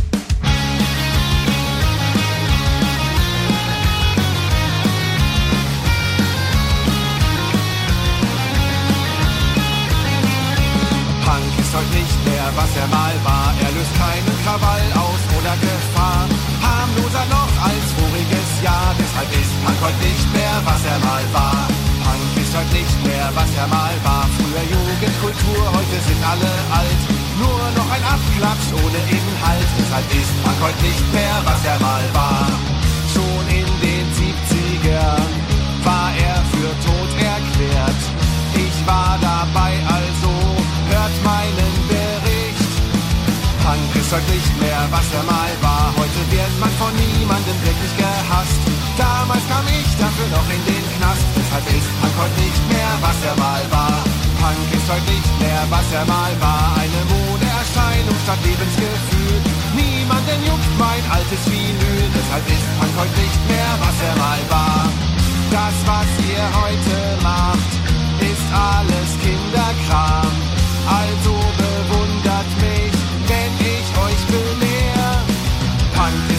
Speaker 10: ist heute nicht mehr, was er mal war. Er löst keinen Krawall aus oder Gefahr. Harmloser noch als voriges Jahr. Deshalb ist Punk heute nicht mehr, was er mal war. Heute nicht mehr, was er mal war. Früher Jugendkultur, heute sind alle alt. Nur noch ein Abklatsch ohne Inhalt. Deshalb ist Punk heute nicht mehr, was er mal war. Schon in den 70ern war er für tot erklärt. Ich war dabei, also hört meinen Bericht. Punk ist heute nicht mehr, was er mal war. Heute wird man von niemandem wirklich gehasst. Damals kam ich dafür noch in den Knast. Deshalb ist Punk heute nicht mehr, was er mal war. Punk ist heute nicht mehr, was er mal war. Eine Modeerscheinung statt Lebensgefühl. Niemanden juckt mein altes Vinyl. Deshalb ist Punk heute nicht mehr, was er mal war. Das, was ihr heute macht, ist alles Kinderkram. Also bewundert mich,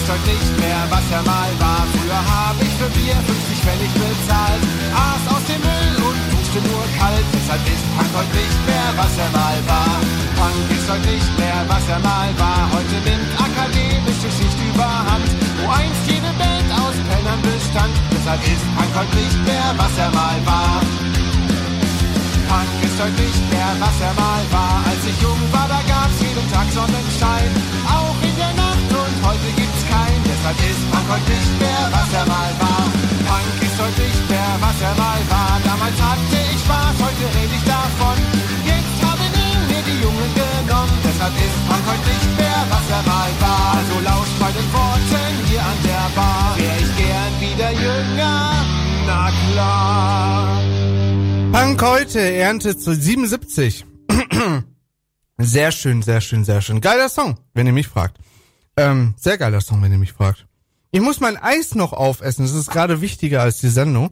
Speaker 10: ist heute nicht mehr, was er mal war. Früher habe ich für Bier 50 Pfennig bezahlt. Aß aus dem Müll und duschte nur kalt. Deshalb ist Punk heute nicht mehr, was er mal war. Punk ist heute nicht mehr, was er mal war. Heute nimmt akademische Schicht überhand. Wo einst jede Band aus Pennern bestand. Deshalb ist Punk heute nicht mehr, was er mal war. Punk ist heute nicht mehr, was er mal war. Als ich jung war, da gab's jeden Tag Sonnenschein. Deshalb ist Punk heute nicht mehr, was er mal war. Punk ist heute nicht mehr, was er mal war. Damals hatte ich Spaß, heute rede ich davon. Jetzt haben ihn mir die Jungen genommen. Deshalb ist Punk heute nicht mehr, was er mal war. Also lauscht bei den Worten hier an der Bar. Wär ich gern wieder jünger, na klar.
Speaker 3: Punk heute, Ernte zu 77. sehr schön, sehr schön, sehr schön. Geiler Song, wenn ihr mich fragt. Ähm, sehr geiler Song, wenn ihr mich fragt. Ich muss mein Eis noch aufessen, das ist gerade wichtiger als die Sendung.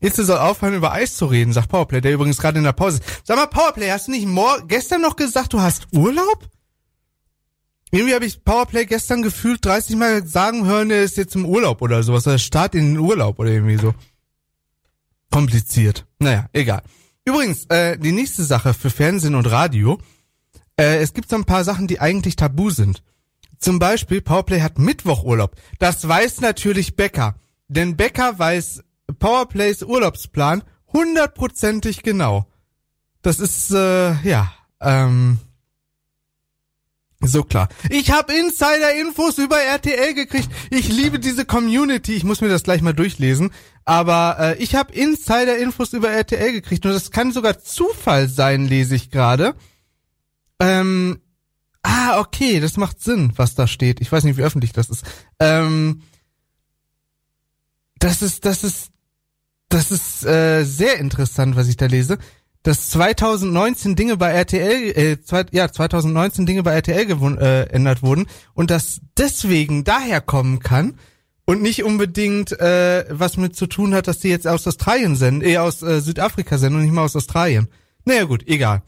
Speaker 3: Itze soll aufhören, über Eis zu reden, sagt Powerplay, der übrigens gerade in der Pause ist. Sag mal, Powerplay, hast du nicht mor gestern noch gesagt, du hast Urlaub? Irgendwie habe ich Powerplay gestern gefühlt 30 Mal sagen hören, er ist jetzt im Urlaub oder sowas. Er Start in den Urlaub oder irgendwie so. Kompliziert. Naja, egal. Übrigens, äh, die nächste Sache für Fernsehen und Radio. Äh, es gibt so ein paar Sachen, die eigentlich tabu sind. Zum Beispiel, Powerplay hat Mittwochurlaub. Das weiß natürlich Becker. Denn Becker weiß Powerplays Urlaubsplan hundertprozentig genau. Das ist, äh, ja, ähm, so klar. Ich habe Insider-Infos über RTL gekriegt. Ich liebe diese Community. Ich muss mir das gleich mal durchlesen. Aber äh, ich habe Insider-Infos über RTL gekriegt. Und das kann sogar Zufall sein, lese ich gerade. Ähm, ah, okay, das macht Sinn, was da steht. Ich weiß nicht, wie öffentlich das ist. Ähm, das ist, das ist, das ist äh, sehr interessant, was ich da lese dass 2019 Dinge bei RTL, äh, zwei, ja, 2019 Dinge bei RTL gewun, äh, wurden und das deswegen daher kommen kann und nicht unbedingt äh, was mit zu tun hat, dass die jetzt aus Australien senden, eh aus äh, Südafrika senden und nicht mal aus Australien. Naja gut, egal.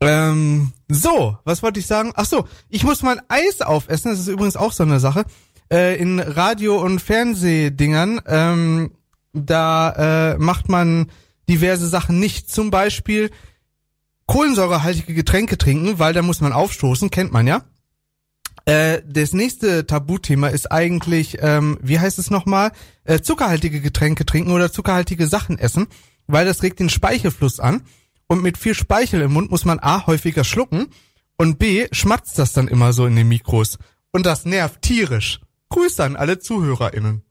Speaker 3: Ähm, so, was wollte ich sagen? Ach so, ich muss mein Eis aufessen, das ist übrigens auch so eine Sache. Äh, in Radio- und Fernsehdingern, ähm, da äh, macht man diverse Sachen nicht. Zum Beispiel kohlensäurehaltige Getränke trinken, weil da muss man aufstoßen, kennt man ja. Äh, das nächste Tabuthema ist eigentlich, ähm, wie heißt es nochmal, äh, zuckerhaltige Getränke trinken oder zuckerhaltige Sachen essen, weil das regt den Speichelfluss an. Und mit viel Speichel im Mund muss man A häufiger schlucken und B schmatzt das dann immer so in den Mikros. Und das nervt tierisch. Grüße an alle ZuhörerInnen.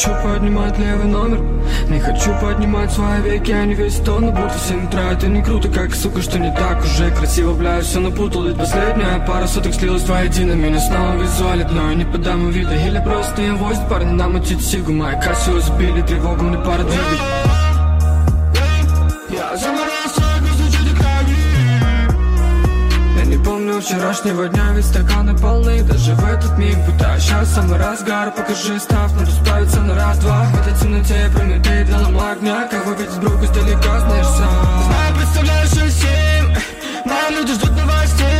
Speaker 11: Хочу поднимать левый номер. Не хочу поднимать свои веки Я не весь тон, но будто 7 утра Это не круто, как сука, что не так уже. Красиво, бля, все напутал Ведь последняя пара суток слилась воедино Меня снова визуалит, но я не подам вида. Или просто я возит парни намутить сигу. Моя Кассио сбили, тревогу мне пора двигать вчерашнего дня, ведь стаканы полны Даже в этот миг, будто сейчас самый разгар. Покажи став, надо справиться на раз-два. В этой темноте прометей для лома огня Как выпить сбрук издалека, знаешь сам. Знаю, представляешь, что семь. Мои люди ждут новостей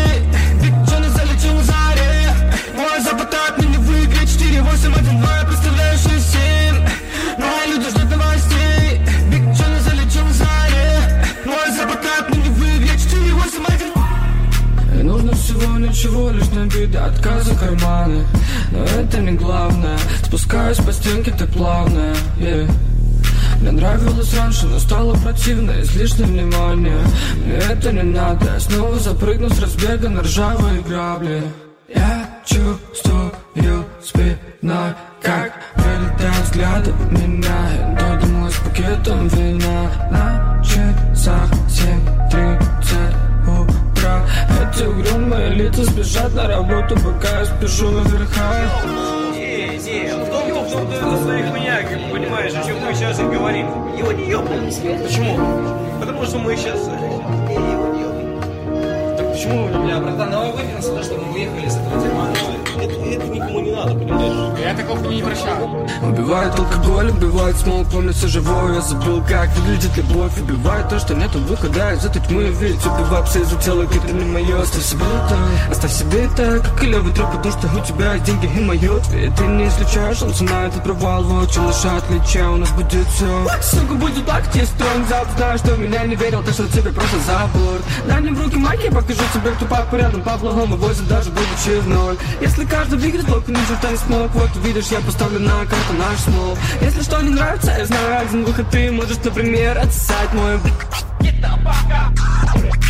Speaker 11: всего ничего, лишь набить до отказа карманы Но это не главное. Спускаюсь по стенке так плавно yeah. Мне нравилось раньше, но стало противно Излишнее внимание. Мне это не надо. Я снова запрыгну с разбега на ржавые грабли. Я чувствую спиной Как прилетают взгляды в меня. Домой с пакетом вина. На часах семь тридцать утра Эти угрюмые лица спешат на работу, пока я спешу на верхах
Speaker 5: Не, не, в том, в том, ты на своих меня, как бы понимаешь, о чем мы сейчас и говорим. Его не ёбнул. Почему? Потому что мы сейчас...
Speaker 11: Почему? Бля, братан, давай выпьем сюда, чтобы мы уехали с этого дерьма.
Speaker 12: Это, это никому не надо, понимаешь?
Speaker 11: Я такого не прощаю. Убивает алкоголь, убивает смол, помнится живой. Я забыл, как выглядит любовь. Убивает то, что нету выхода из этой тьмы. Ведь убивай псы за тело, это не мое Оставь себе это, оставь себе это Как и левый труп, потому что у тебя есть деньги и мое Ведь ты не исключаешь шансы на этот провал Вот челыша отличия, у нас будет все Сука, будет так, тебе стронг зап Знаю, что меня не верил, так что тебе просто забор Дай мне в руки майки, покажу тебе, папа рядом По плохому возит, даже будучи в ноль. Если каждый выиграет блок, ни черта не смог. Вот видишь, я поставлю на карту наш смол Если что не нравится, я знаю один выход. Ты можешь, например, отсать мой
Speaker 3: Ach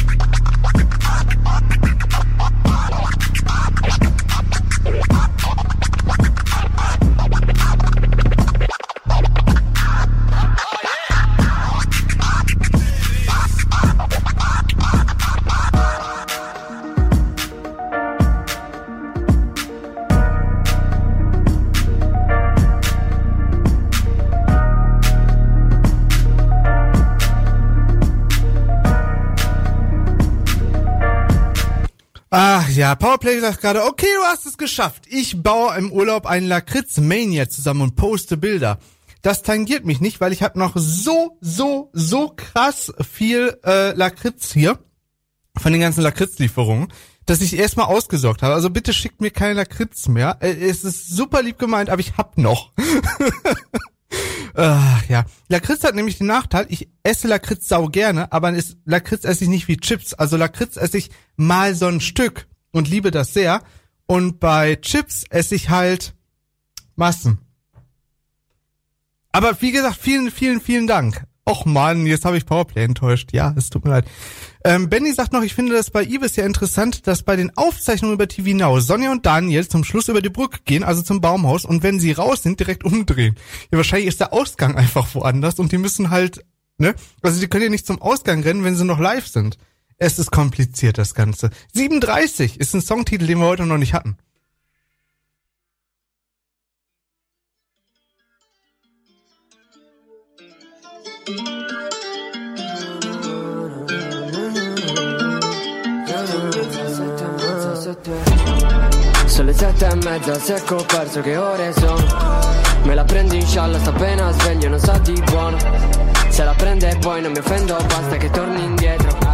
Speaker 3: ja, Powerplay sagt gerade, okay, du hast es geschafft. Ich baue im Urlaub einen Lakritz-Mania zusammen und poste Bilder. Das tangiert mich nicht, weil ich habe noch so, so, so krass viel äh, Lakritz hier von den ganzen Lakritzlieferungen, dass ich erstmal ausgesorgt habe. Also bitte schickt mir keine Lakritz mehr. Äh, es ist super lieb gemeint, aber ich hab noch. Ach, ja. Lakritz hat nämlich den Nachteil, ich esse Lakritz sau gerne, aber ist, Lakritz esse ich nicht wie Chips. Also Lakritz esse ich mal so ein Stück und liebe das sehr. Und bei Chips esse ich halt Massen. Aber wie gesagt, vielen, vielen, vielen Dank. Och man, jetzt habe ich Powerplay enttäuscht. Ja, es tut mir leid. Ähm, Benny sagt noch, ich finde das bei Ibis ja interessant, dass bei den Aufzeichnungen über TV Now Sonja und Daniel zum Schluss über die Brücke gehen, also zum Baumhaus, und wenn sie raus sind, direkt umdrehen. Ja, wahrscheinlich ist der Ausgang einfach woanders und die müssen halt, ne? Also die können ja nicht zum Ausgang rennen, wenn sie noch live sind. Es ist kompliziert, das Ganze. 37 ist ein Songtitel, den wir heute noch nicht hatten.
Speaker 13: Sono le sette e mezza, secco ho perso che ore sono Me la prendi in scialla, sto appena sveglio, non sa di buono Se la prende e poi non mi offendo, basta che torni indietro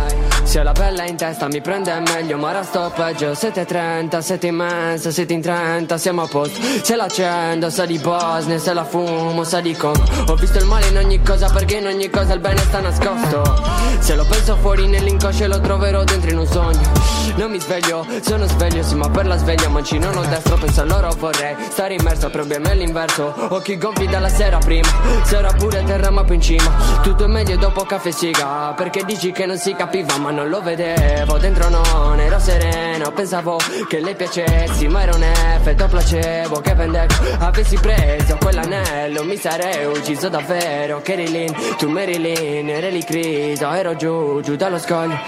Speaker 13: Se ho la bella in testa mi prende meglio, ma ora sto peggio. 7.30, 7 e mezza, 7 in 30, siamo a posto. Se l'accendo, sa di Bosnia, se la fumo, sa di con Ho visto il male in ogni cosa perché in ogni cosa il bene sta nascosto. Se lo penso fuori nell'inconscio lo troverò dentro in un sogno. Non mi sveglio, sono sveglio sì ma per la sveglia mancino non destro Penso a loro vorrei stare immerso a problemi all'inverso Occhi gonfi dalla sera prima Sera pure terra ma poi in cima. Tutto è meglio dopo caffè siga Perché dici che non si capiva ma non lo vedevo Dentro non ero sereno Pensavo che lei piacessi ma era un effetto placebo Che vendevo. Avessi preso quell'anello mi sarei ucciso davvero. Lì, tu Marilyn, eri lì criso Ero giù, giù dallo scoglio.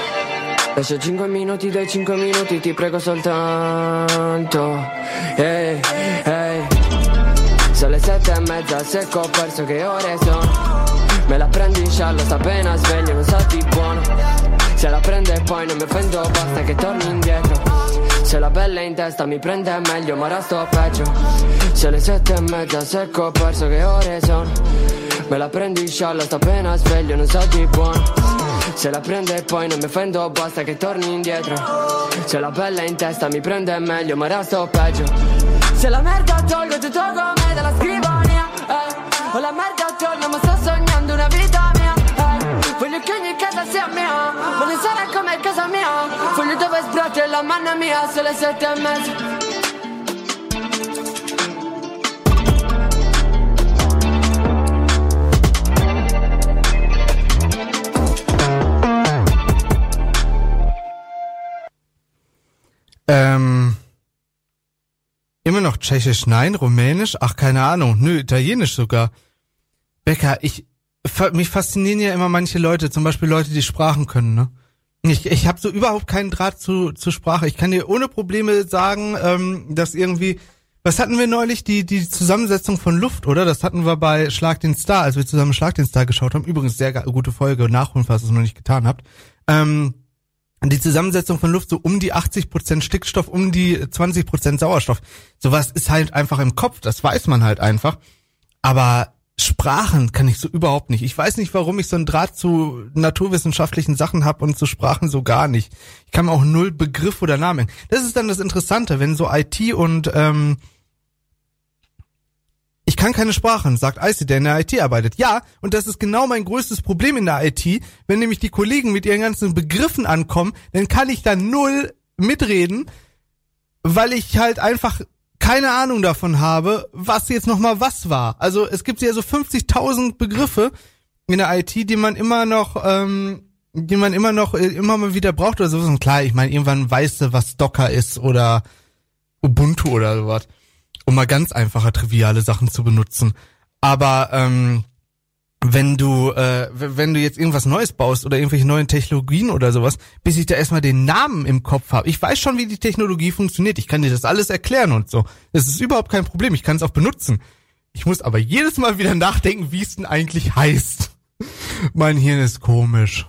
Speaker 13: Lascia 5 minuti dai 5 minuti ti prego soltanto Ehi, ehi. Sono le sette e mezza secco ho perso che ore sono? Me la prendi in sciallo sta appena sveglio non sa di buono Se la prende poi non mi offendo basta che torni indietro. Se la pelle in testa mi prende meglio ma ora sto peggio. Sono le sette e mezza secco ho perso che ore sono. Me la prendi in sciallo sta appena sveglio non sa di buono. Se la prende poi non mi offendo basta che torni indietro. Se la pelle in testa mi prende meglio ma ora sto peggio. Se la merda tolgo ti tolgo a me dalla scrivania eh. Ho la merda manna mia Sono le sette e
Speaker 3: Ähm, immer noch Tschechisch, nein, Rumänisch, ach keine Ahnung, nö, Italienisch sogar. Becker, ich mich faszinieren ja immer manche Leute, zum Beispiel Leute, die Sprachen können, ne? Ich, ich habe so überhaupt keinen Draht zu, zu Sprache. Ich kann dir ohne Probleme sagen, ähm, dass irgendwie, was hatten wir neulich, die, die Zusammensetzung von Luft, oder? Das hatten wir bei Schlag den Star, als wir zusammen Schlag den Star geschaut haben. Übrigens sehr gute Folge, nachholen, falls ihr es noch nicht getan habt. Ähm, die Zusammensetzung von Luft so um die 80% Stickstoff, um die 20% Sauerstoff. Sowas ist halt einfach im Kopf, das weiß man halt einfach. Aber Sprachen kann ich so überhaupt nicht. Ich weiß nicht, warum ich so einen Draht zu naturwissenschaftlichen Sachen habe und zu Sprachen so gar nicht. Ich kann mir auch null Begriff oder Namen. Das ist dann das Interessante, wenn so IT und ähm, ich kann keine Sprachen, sagt Icy, der in der IT arbeitet. Ja, und das ist genau mein größtes Problem in der IT. Wenn nämlich die Kollegen mit ihren ganzen Begriffen ankommen, dann kann ich da null mitreden, weil ich halt einfach keine Ahnung davon habe, was jetzt nochmal was war. Also es gibt ja so 50.000 Begriffe in der IT, die man immer noch, ähm, die man immer noch, äh, immer mal wieder braucht oder sowas. Und klar, ich meine, irgendwann weißt du, was Docker ist oder Ubuntu oder sowas. Um mal ganz einfache, triviale Sachen zu benutzen. Aber ähm, wenn du, äh, wenn du jetzt irgendwas Neues baust oder irgendwelche neuen Technologien oder sowas, bis ich da erstmal den Namen im Kopf habe. Ich weiß schon, wie die Technologie funktioniert. Ich kann dir das alles erklären und so. Das ist überhaupt kein Problem. Ich kann es auch benutzen. Ich muss aber jedes Mal wieder nachdenken, wie es denn eigentlich heißt. mein Hirn ist komisch.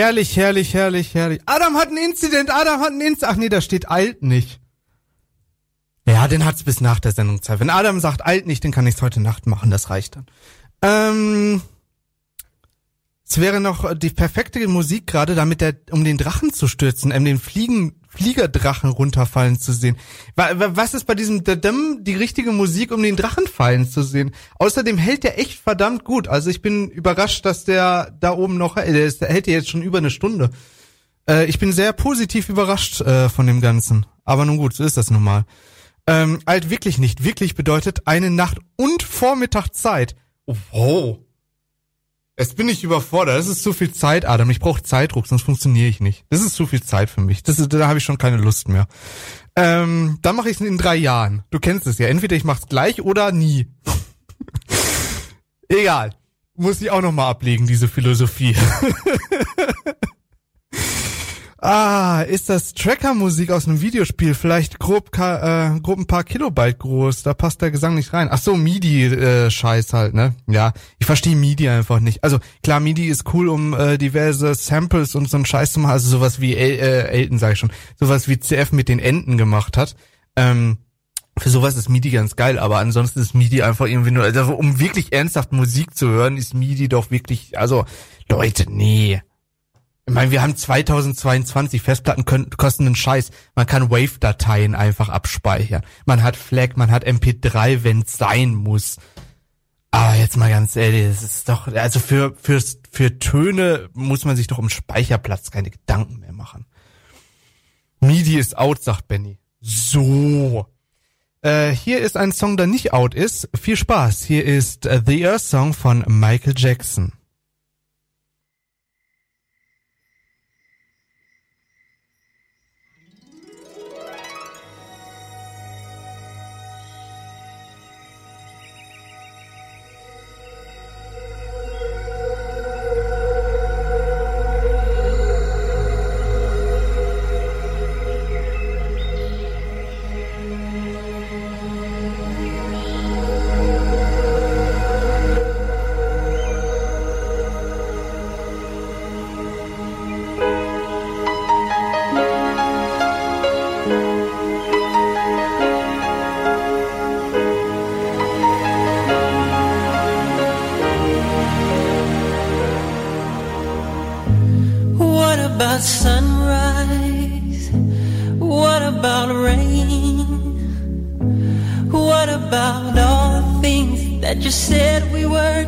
Speaker 3: Herrlich, herrlich, herrlich, herrlich. Adam hat ein Incident, Adam hat ein Incident. Ach nee, da steht alt nicht. Ja, den hat's bis nach der Sendung Zeit. Wenn Adam sagt alt nicht, dann kann ich's heute Nacht machen, das reicht dann. Ähm, es wäre noch die perfekte Musik gerade, damit der, um den Drachen zu stürzen, um den Fliegen, Fliegerdrachen runterfallen zu sehen. Was ist bei diesem Dadam die richtige Musik, um den Drachen fallen zu sehen? Außerdem hält der echt verdammt gut. Also ich bin überrascht, dass der da oben noch, äh, der, ist, der hält ja jetzt schon über eine Stunde. Äh, ich bin sehr positiv überrascht äh, von dem Ganzen. Aber nun gut, so ist das nun mal. Ähm, alt wirklich nicht. Wirklich bedeutet eine Nacht und Vormittag Zeit. Wow. Jetzt bin ich überfordert. Das ist zu viel Zeit, Adam. Ich brauche Zeitdruck, sonst funktioniere ich nicht. Das ist zu viel Zeit für mich. Das ist, da habe ich schon keine Lust mehr. Ähm, dann mache ich es in drei Jahren. Du kennst es ja. Entweder ich mach's gleich oder nie. Egal. Muss ich auch noch mal ablegen, diese Philosophie. Ah, ist das Tracker-Musik aus einem Videospiel vielleicht grob, äh, grob ein paar Kilobyte groß? Da passt der Gesang nicht rein. Ach so, MIDI-Scheiß äh, halt, ne? Ja, ich verstehe MIDI einfach nicht. Also klar, MIDI ist cool, um äh, diverse Samples und so einen Scheiß zu machen. Also sowas wie El äh, Elton, sag ich schon, sowas wie CF mit den Enden gemacht hat. Ähm, für sowas ist MIDI ganz geil, aber ansonsten ist MIDI einfach irgendwie nur, also um wirklich ernsthaft Musik zu hören, ist MIDI doch wirklich, also Leute, nee. Ich meine, wir haben 2022, Festplatten können, kosten einen Scheiß. Man kann Wave-Dateien einfach abspeichern. Man hat FLAC, man hat MP3, wenn es sein muss. Aber jetzt mal ganz ehrlich, das ist doch, also für, für, für Töne muss man sich doch um Speicherplatz keine Gedanken mehr machen. MIDI ist out, sagt Benny. So. Äh, hier ist ein Song, der nicht out ist. Viel Spaß. Hier ist The Earth Song von Michael Jackson.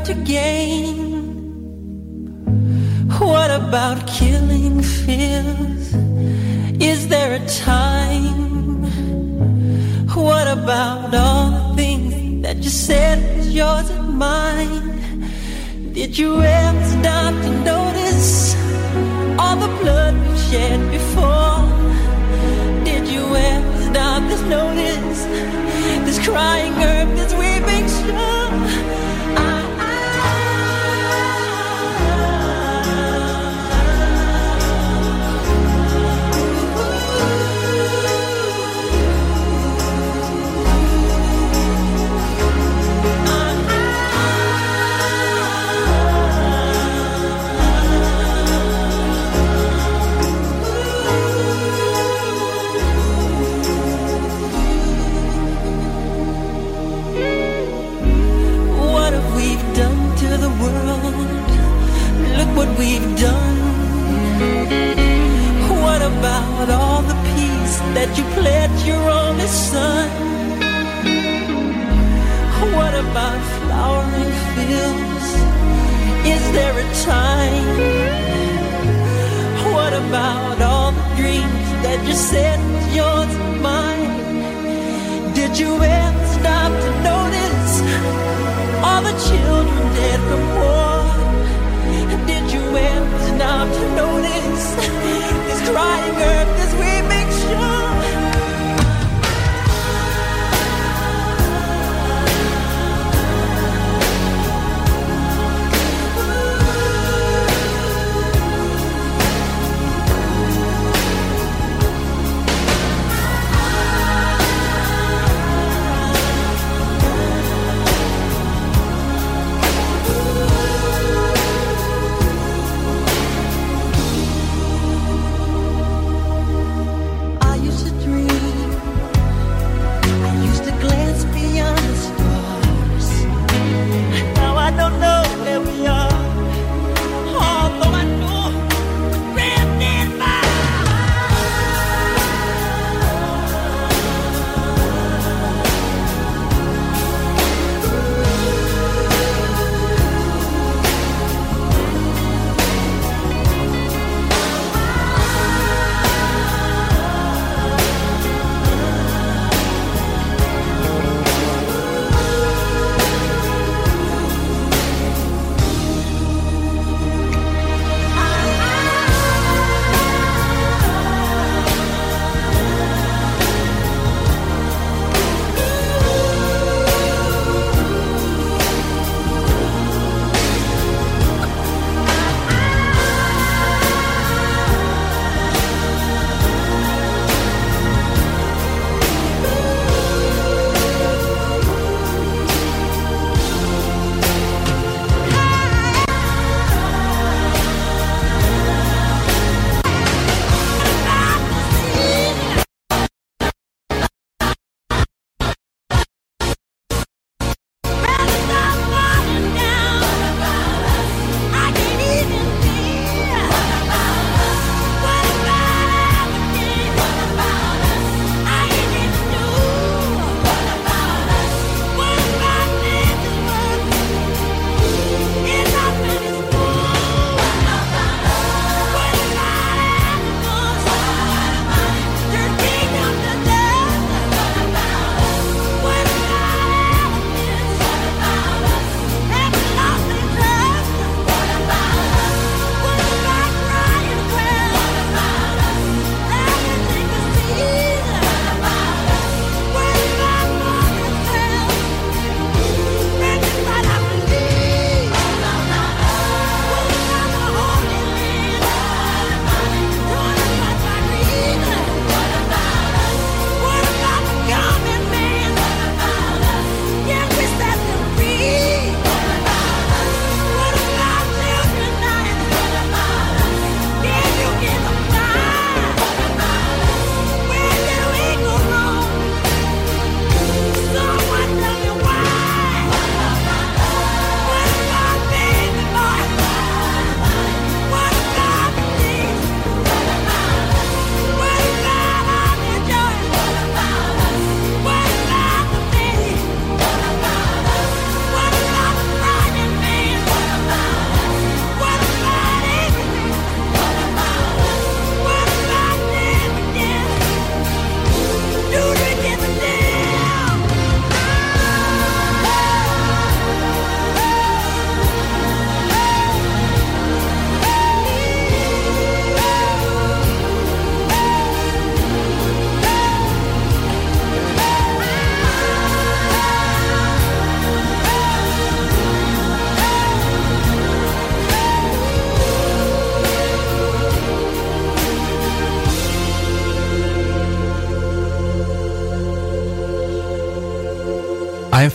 Speaker 14: to gain? What about killing fears? Is there a time? What about all the things that you said was yours and mine? Did you ever stop to notice all the blood we shed before? Did you ever stop to notice this crying girl? that you pledged your only son. What about flowering fields? Is there a time? What about all the dreams that you said yours and mine? Did you ever stop to notice all the children dead from war? Did you ever stop to notice this crying earth, as we make sure?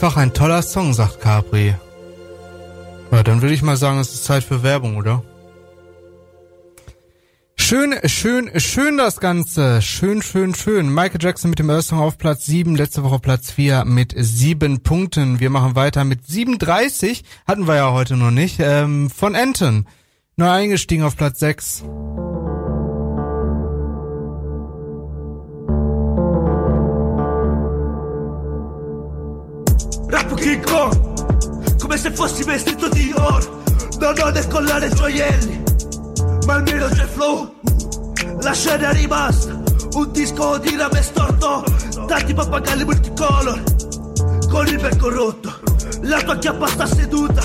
Speaker 3: Einfach ein toller Song, sagt Capri. Ja, dann würde ich mal sagen, es ist Zeit für Werbung, oder? Schön, schön, schön das Ganze. Schön, schön, schön. Michael Jackson mit dem Earth Song auf Platz 7, letzte Woche Platz 4 mit 7 Punkten. Wir machen weiter mit 37, hatten wir ja heute noch nicht, ähm, von Anton. Neu eingestiegen auf Platz 6.
Speaker 15: King Kong, come se fossi vestito di oro. Non ho né collare gioielli, ma almeno c'è flow. La scena è rimasta, un disco di rame storto, tanti pappagalli multicolor, con il becco rotto. La tua chiappa sta seduta,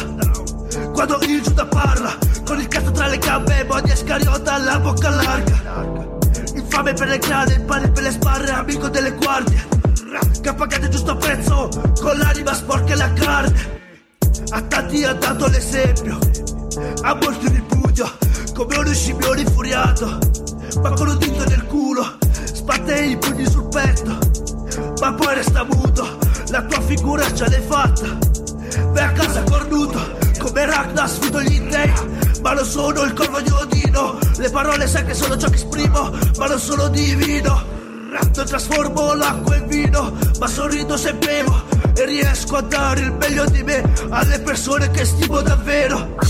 Speaker 15: quando il Giuda parla, con il cazzo tra le gambe, modia scariota, la bocca larga. Infame per le grane, il pane per le sbarre, amico delle guardie. Che ha pagato il giusto prezzo, con l'anima sporca e la carne. A tanti ha dato l'esempio, a molti ripudio, come uno scimmione infuriato. Ma con un dito nel culo, sbatte i pugni sul petto. Ma poi resta muto, la tua figura ce l'hai fatta. Vai a casa cornuto, come Ragnar sfido gli dei. Ma non sono il corvo di Odino, le parole sai che sono ciò che esprimo, ma non sono divino. Non trasformo l'acqua in vino, ma sorrido se bevo e riesco a dare il meglio di me alle persone che stimo davvero.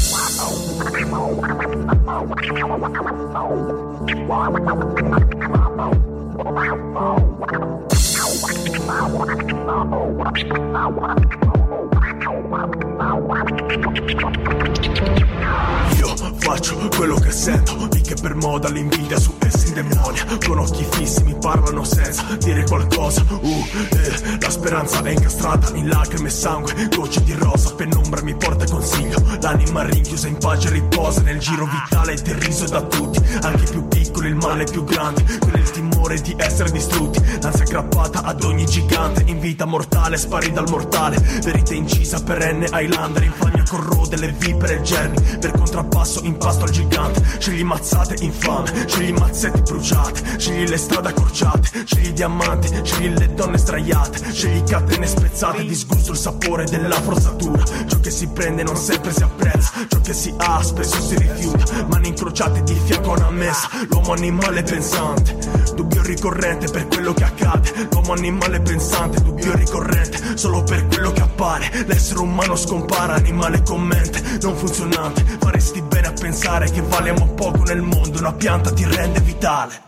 Speaker 6: Io faccio quello che sento, di che per moda l'invidia su essi indemonia. Con occhi fissi mi parlano senza dire qualcosa. Uh, eh, la speranza è incastrata in lacrime e sangue, gocce di rosa, penombra mi porta consiglio. L'anima rinchiusa in pace riposa nel giro vitale deriso da tutti. Anche più piccoli, il male più grande, con il timore di essere distrutti. L'ansia aggrappata ad ogni gigante, in vita mortale, spari dal mortale. Verità incisa perenne Highlander, infamia corrode le vipere e germi. Per contrappasso impasto al gigante, scegli mazzate infame, scegli mazzetti bruciate, scegli le strade accorciate, scegli diamanti, scegli le donne straiate, scegli catene spezzate, disgusto il sapore della forzatura. Ciò che si prende non sempre si apprezza, ciò che si ha spesso si rifiuta. Mani incrociate di fianco a una messa, l'uomo animale pensante, dubbio ricorrente per quello che accade. L'uomo animale pensante, dubbio ricorrente, solo per quello che appare. L'essere umano scompare, animale con mente non funzionante. Faresti bene a pensare che valiamo poco nel mondo, una pianta ti rende vitale.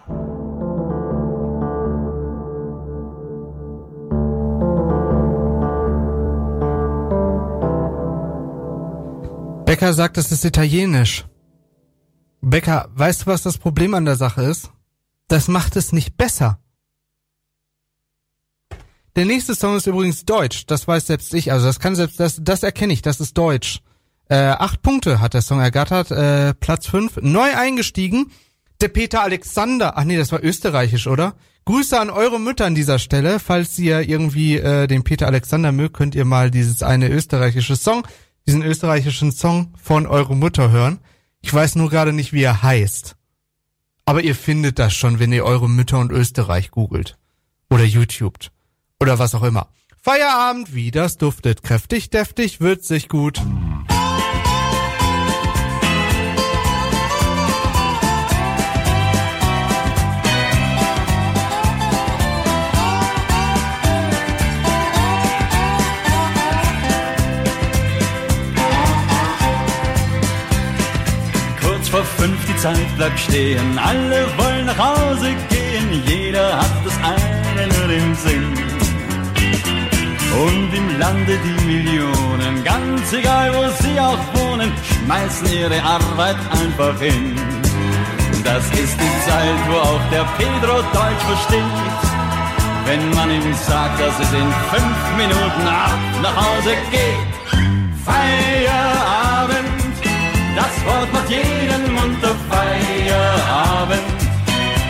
Speaker 3: Becker sagt, es ist italienisch. Becker, weißt du, was das Problem an der Sache ist? Das macht es nicht besser. Der nächste Song ist übrigens deutsch. Das weiß selbst ich. Also das kann selbst, das, das erkenne ich. Das ist deutsch. Äh, acht Punkte hat der Song ergattert. Äh, Platz fünf. Neu eingestiegen. Der Peter Alexander. Ach nee, das war österreichisch, oder? Grüße an eure Mütter an dieser Stelle. Falls ihr irgendwie äh, den Peter Alexander mögt, könnt ihr mal dieses eine österreichische Song, diesen österreichischen Song von eure Mutter hören. Ich weiß nur gerade nicht, wie er heißt. Aber ihr findet das schon, wenn ihr eure Mütter und Österreich googelt. Oder YouTubet. Oder was auch immer. Feierabend, wie das duftet. Kräftig, deftig, würzig, gut.
Speaker 16: Fünf die Zeit bleibt stehen, alle wollen nach Hause gehen, jeder hat das eine nur im Sinn. Und im Lande die Millionen, ganz egal wo sie auch wohnen, schmeißen ihre Arbeit einfach hin. Das ist die Zeit, wo auch der Pedro Deutsch versteht. Wenn man ihm sagt, dass es in fünf Minuten ab nach Hause geht. Feierabend, das Wort macht jeden munter Feierabend.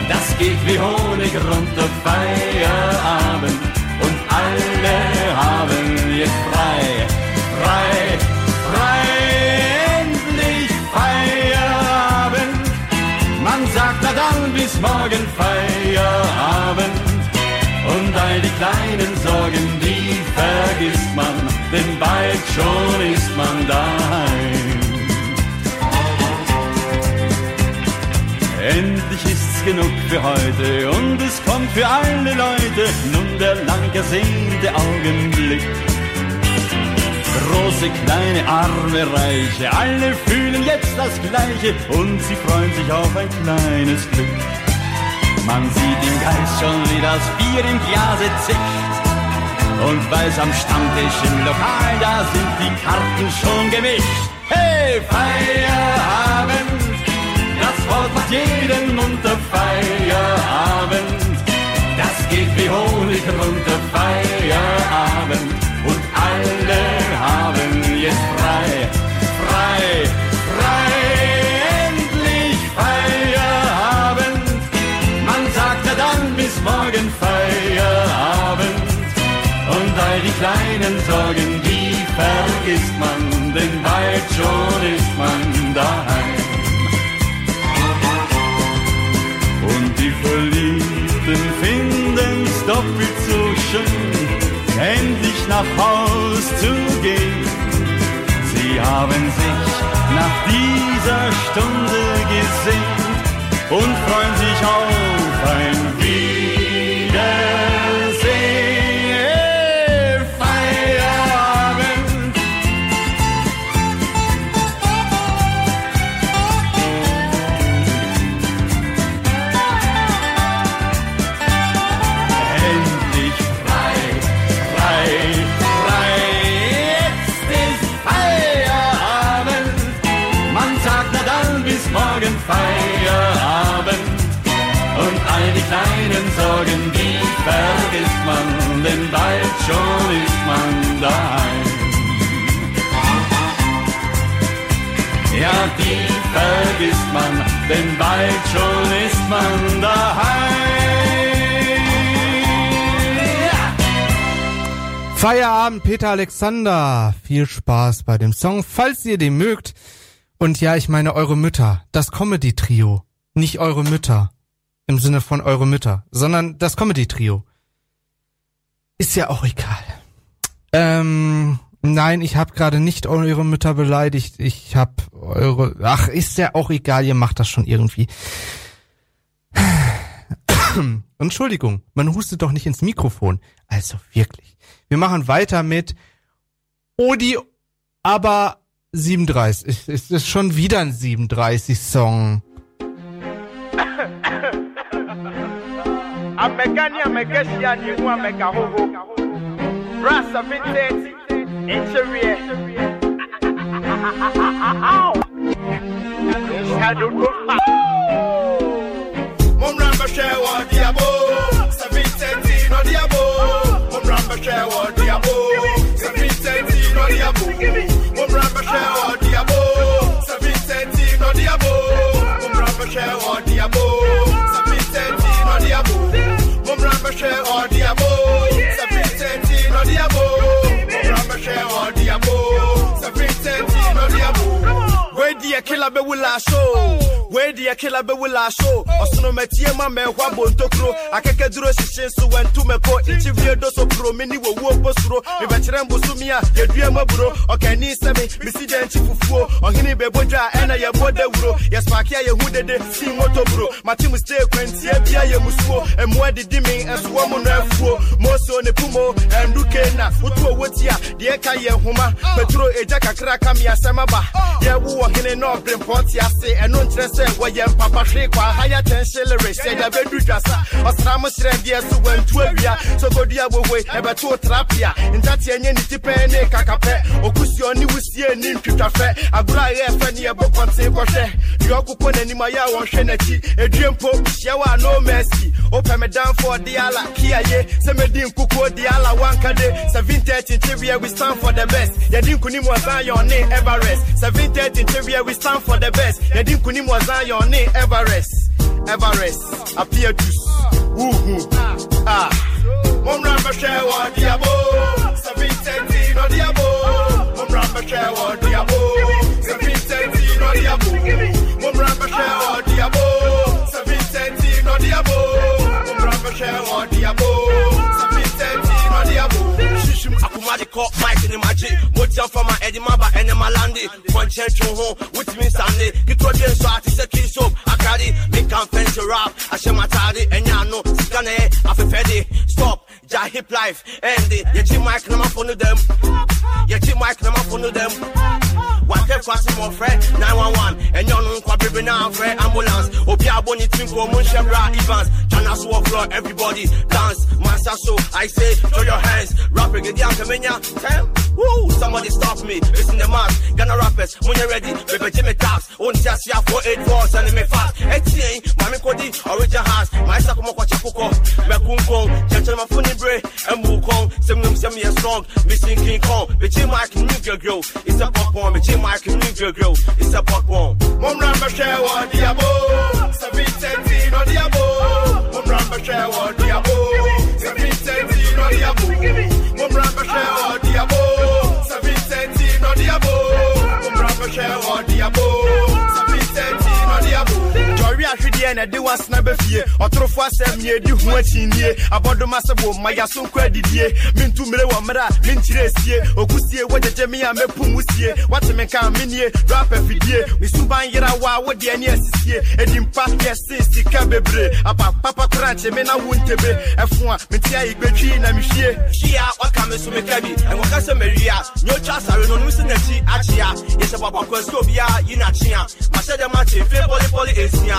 Speaker 16: Das geht wie Honig runter Feierabend. Und alle haben jetzt frei, frei, frei, endlich Feierabend. Man sagt na dann bis morgen Feierabend. Und all die kleinen Sorgen, die vergisst man schon ist man daheim. Endlich ist's genug für heute und es kommt für alle Leute nun der lang ersehnte Augenblick. Große, kleine, arme, reiche, alle fühlen jetzt das Gleiche und sie freuen sich auf ein kleines Glück. Man sieht im Geist schon, wie das Bier im Glase zischt und weiß am Stammtisch im Lokal, da sind die Karten schon gemischt. Hey, Feierabend! Macht jeden unter Feierabend. Das geht wie Honig runter Feierabend. Und alle haben jetzt frei, frei, frei. Endlich Feierabend. Man sagt ja dann bis morgen Feierabend. Und all die kleinen Sorgen, die vergisst man, denn bald schon ist so schön, endlich nach Haus zu gehen. Sie haben sich nach dieser Stunde gesehen und freuen sich auf schon ist man daheim. Ja, die vergisst man, denn bald schon ist man daheim.
Speaker 3: Feierabend, Peter Alexander. Viel Spaß bei dem Song, falls ihr den mögt. Und ja, ich meine eure Mütter, das Comedy-Trio. Nicht eure Mütter. Im Sinne von eure Mütter, sondern das Comedy-Trio. Ist ja auch egal. Ähm, nein, ich habe gerade nicht eure Mütter beleidigt. Ich habe eure... Ach, ist ja auch egal, ihr macht das schon irgendwie. Entschuldigung, man hustet doch nicht ins Mikrofon. Also wirklich. Wir machen weiter mit Odi, aber 37. Es ist schon wieder ein 37-Song.
Speaker 17: Amegesia ni hu amega hoho. Rasa vintage interior Shadow
Speaker 18: wa diabo, sabinteti no diabo. Mumra mbashe wa diabo, sabinteti no diabo. Mumra mbashe wa diabo, sabinteti no diabo. Mumra mbashe wa
Speaker 17: The killer be will I show? wei deɛ kela bɛwola ahyo ɔsonomatie ma mɛnhwa bɔ ntokuro akɛkɛduro hyehye nso wantumɛkɔ nkyiwie do so pro. Me ne wɔwuo mposuro mebɛkyerɛ mbosome a yɛdua maburo ɔkani sɛme mesi dɛ nkyi fufuo ɔhene bɛbodwa a ɛna yɛbɔ dawuro yɛspaake de yɛhu dede sii motoburo mate mu stee kwantia bia yɛ musuo ɛmmoa didi men ɛsoɔ mo no afuo moso ne pumo ɛnduke na woto ɔwɔ ti a deɛ ka yɛ nhoma peturo egya kakra ka measɛm aba yɛwo ɔhene na ɔberempɔɔ te ase ɛno nkyerɛ sɛ wɔyɛ mpapa hwe kwa higher tension lyrics ɛda bɛdu dwasa ah. ɔsra mo hyerɛ deɛ so wantu awia sogodua wohoi ɛbɛto trapia ntateɛ nyɛ ne ti pɛn ne kakapɛ okusuo ne wusie ne ntwitwafɛ agorɔ a ɛyɛ fɛ ne yɛbɔ kɔnten kɔhwɛ deɛ ɔkokɔ n'anim a yɛ a wɔnhwɛ n'akyi ɛdue mpo hyia wɔ a no mercy. Wopɛ me damfo de ala kiaye sɛ medi nkukuo de ala wankade 730 nkyewia we stand for the best. Yɛde nkonim wɔ zion ne everest. 730 nkyewia we stand for the best. Yɛde nkonim wɔ zion na your name Everest, Everest, Apiatus, Woohoo, Ah,
Speaker 18: Momra Mashewa Diabo, Sabine or Diabo, Momra Mashewa Diabo, Sabine or Diabo, Momra Mashewa Diabo, Sabine or Diabo, Momra Mashewa Diabo. body caught mic in the magic. Motion
Speaker 17: from my head in my back and in my landy. Conscience to home with me Sunday. Get to the so I take a kiss up. I carry me confess rap. I share my tardy and I know. Scan it. I feel ready. Stop. Jah hip life, ende Ye chi mic na ma fonu dem Ye chi mic na ma fonu dem What kwa si my friend? 911 Enyo nun kwa bebe na fre ambulance. Obi aboni twinko mun evans. events. Jana so floor everybody dance. Master so I say throw your hands. Rap again ya kemenya Tem Woo somebody stop me. It's in the mask Ghana rappers Mun ye ready Baby jimmy taps. On tia siya 484 Send me fast. Etienne Mami Cody, Original hands My sakumoko chapuko Mekunko Chenchel mafuni Libre, and move on. Some of them strong. Missing King Kong. Bitch, my community grow. It's a pop one. Bitch, my community grow. It's a pop one.
Speaker 18: Mom Ramba share what diabo. Seven seventeen or diabo. Mom Ramba share what diabo. Seven seventeen or diabo. Mom Ramba share what diabo. Seven seventeen or diabo. Mom Ramba share what diabo.
Speaker 17: Ahwedeɛ na ɛde wasena bɛfie ɔtorofo asɛm yɛ di ho akyinnie abɔdom asɛbo ma yɛaso nkɔ adidie. Mentu mmere wɔ mmerɛ a menkyerɛ sie okusie wogyegye me a mɛpu mu sie. Wate me ka menie rapa fidie mesuban yera wo a wodeɛ ne asisie ɛdimpa yɛse sika bebree apapapa korankye me na wo ntebe. Ɛfo a mete a igbɛtwii na mehwie hyia waka me so meka bi ɛwɔka sɛ mawie a nyɛ otwa asare no ɔnom sɛ n'akyi akyea. Yɛhyɛ bɔbɔkɔ sɛ obiaa yi nakyea mahyɛ dɛ makye mfe pɔlepɔle ɛsia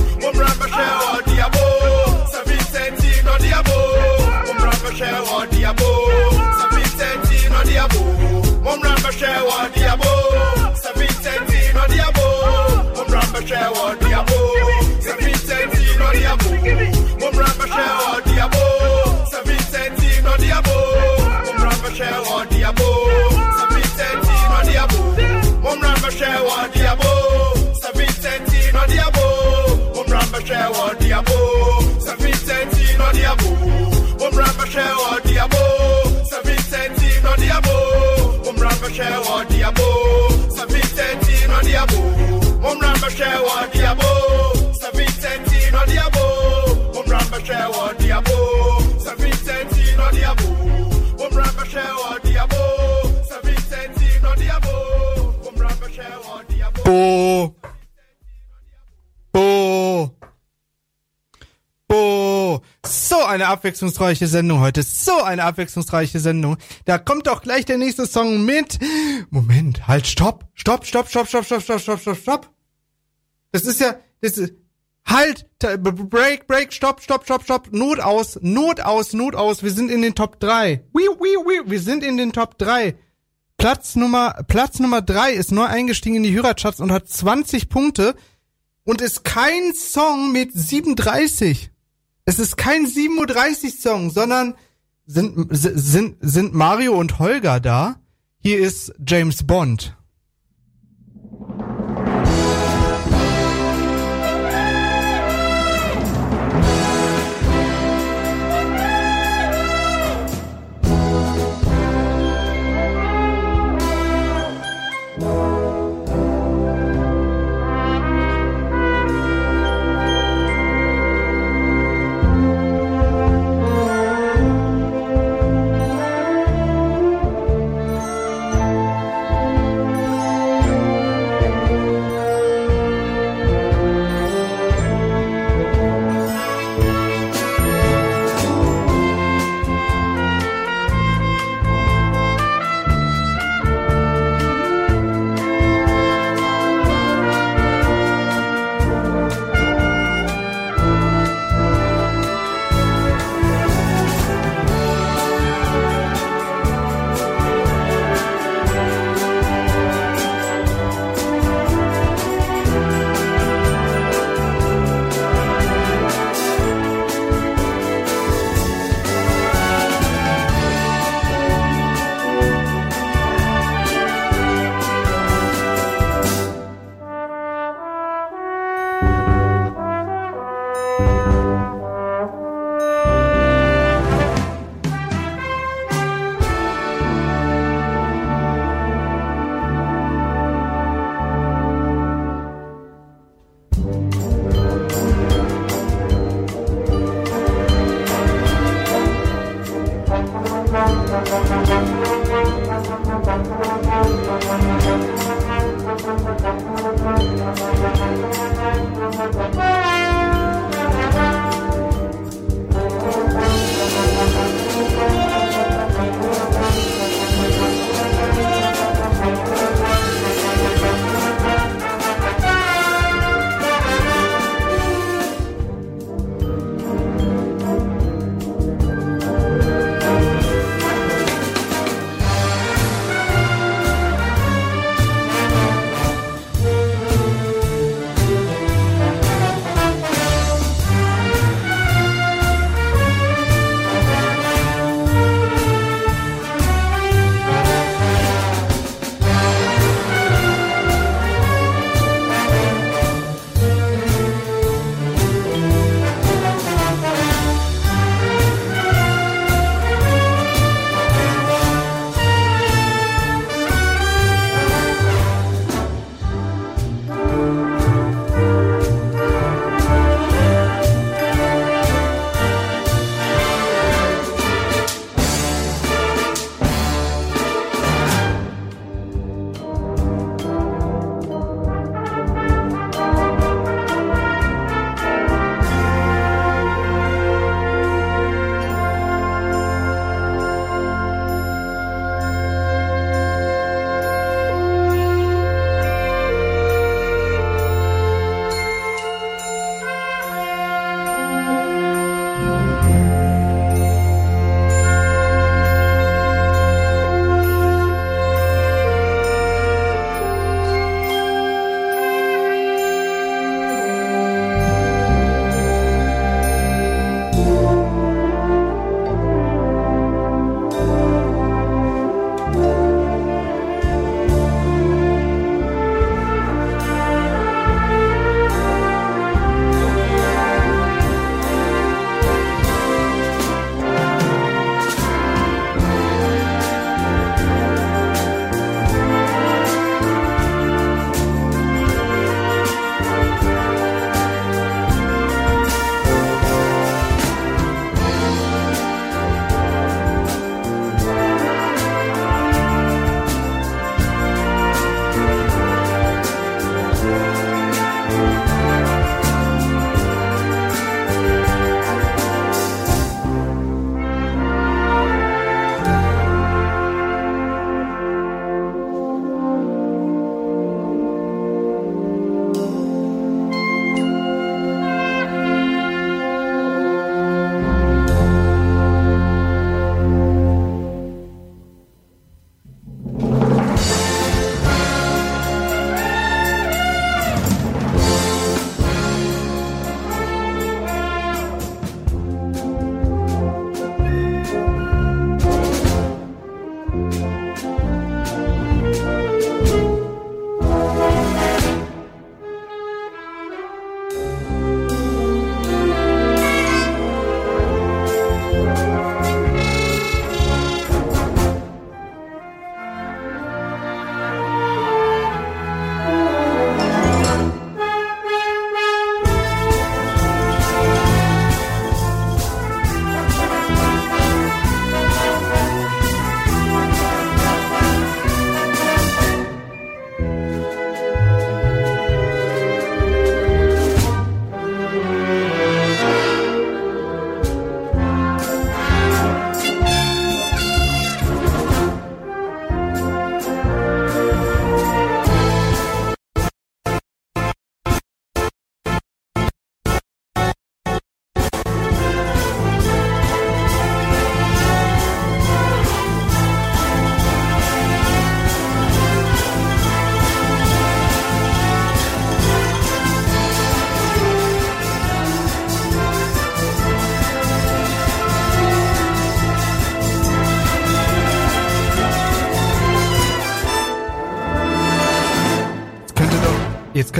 Speaker 17: chewa diabo, sa
Speaker 18: Vicentino diabo, mom ramba chewa diabo, sa Vicentino diabo, mom ramba chewa diabo. share what the abo. Seven thirteen on the abo. Mom ran my share what the abo. Seven thirteen on the abo. Mom ran my the abo. Seven thirteen on the abo. Mom ran my the abo. Seven thirteen on the abo. Mom ran my the
Speaker 3: abo. Oh. Oh. So eine abwechslungsreiche Sendung heute. So eine abwechslungsreiche Sendung. Da kommt doch gleich der nächste Song mit. Moment, halt, stopp. Stopp, stopp, stopp, stopp, stopp, stopp, stopp, stopp, stopp. Das ist ja, das ist, halt, break, break, stopp, stopp, stopp, stopp, Not aus, Not aus, Not aus. Wir sind in den Top 3. Wii, wii, wii. Wir sind in den Top 3. Platz Nummer, Platz Nummer 3 ist neu eingestiegen in die Hörercharts und hat 20 Punkte und ist kein Song mit 37. Es ist kein 37 Song, sondern sind, sind, sind Mario und Holger da. Hier ist James Bond.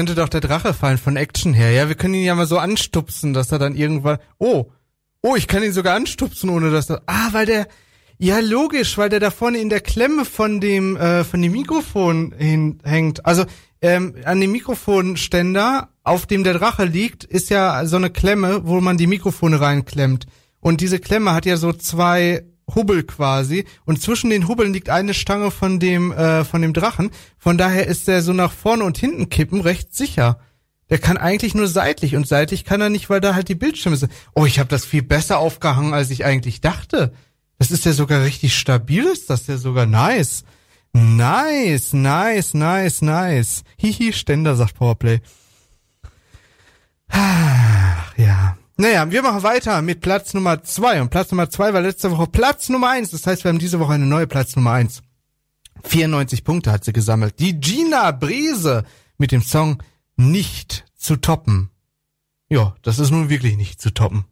Speaker 19: Könnte doch der Drache fallen von Action her. Ja, wir können ihn ja mal so anstupsen, dass er dann irgendwann. Oh, oh, ich kann ihn sogar anstupsen, ohne dass er. Ah, weil der. Ja, logisch, weil der da vorne in der Klemme von dem äh, von dem Mikrofon hängt. Also ähm, an dem Mikrofonständer, auf dem der Drache liegt, ist ja so eine Klemme, wo man die Mikrofone reinklemmt. Und diese Klemme hat ja so zwei Hubbel quasi und zwischen den Hubbeln liegt eine Stange von dem äh, von dem Drachen. Von daher ist der so nach vorne und hinten kippen recht sicher. Der kann eigentlich nur seitlich und seitlich kann er nicht, weil da halt die Bildschirme sind. Oh, ich habe das viel besser aufgehangen, als ich eigentlich dachte. Das ist ja sogar richtig stabil, ist das ja sogar nice. Nice, nice, nice, nice. Hihi, Ständer, sagt Powerplay. Ach, ja. Naja, wir machen weiter mit Platz Nummer zwei. Und Platz Nummer zwei war letzte Woche Platz Nummer eins. Das heißt, wir haben diese Woche eine neue Platz Nummer eins. 94 Punkte hat sie gesammelt. Die Gina Brise mit dem Song Nicht zu toppen. Ja, das ist nun wirklich nicht zu toppen.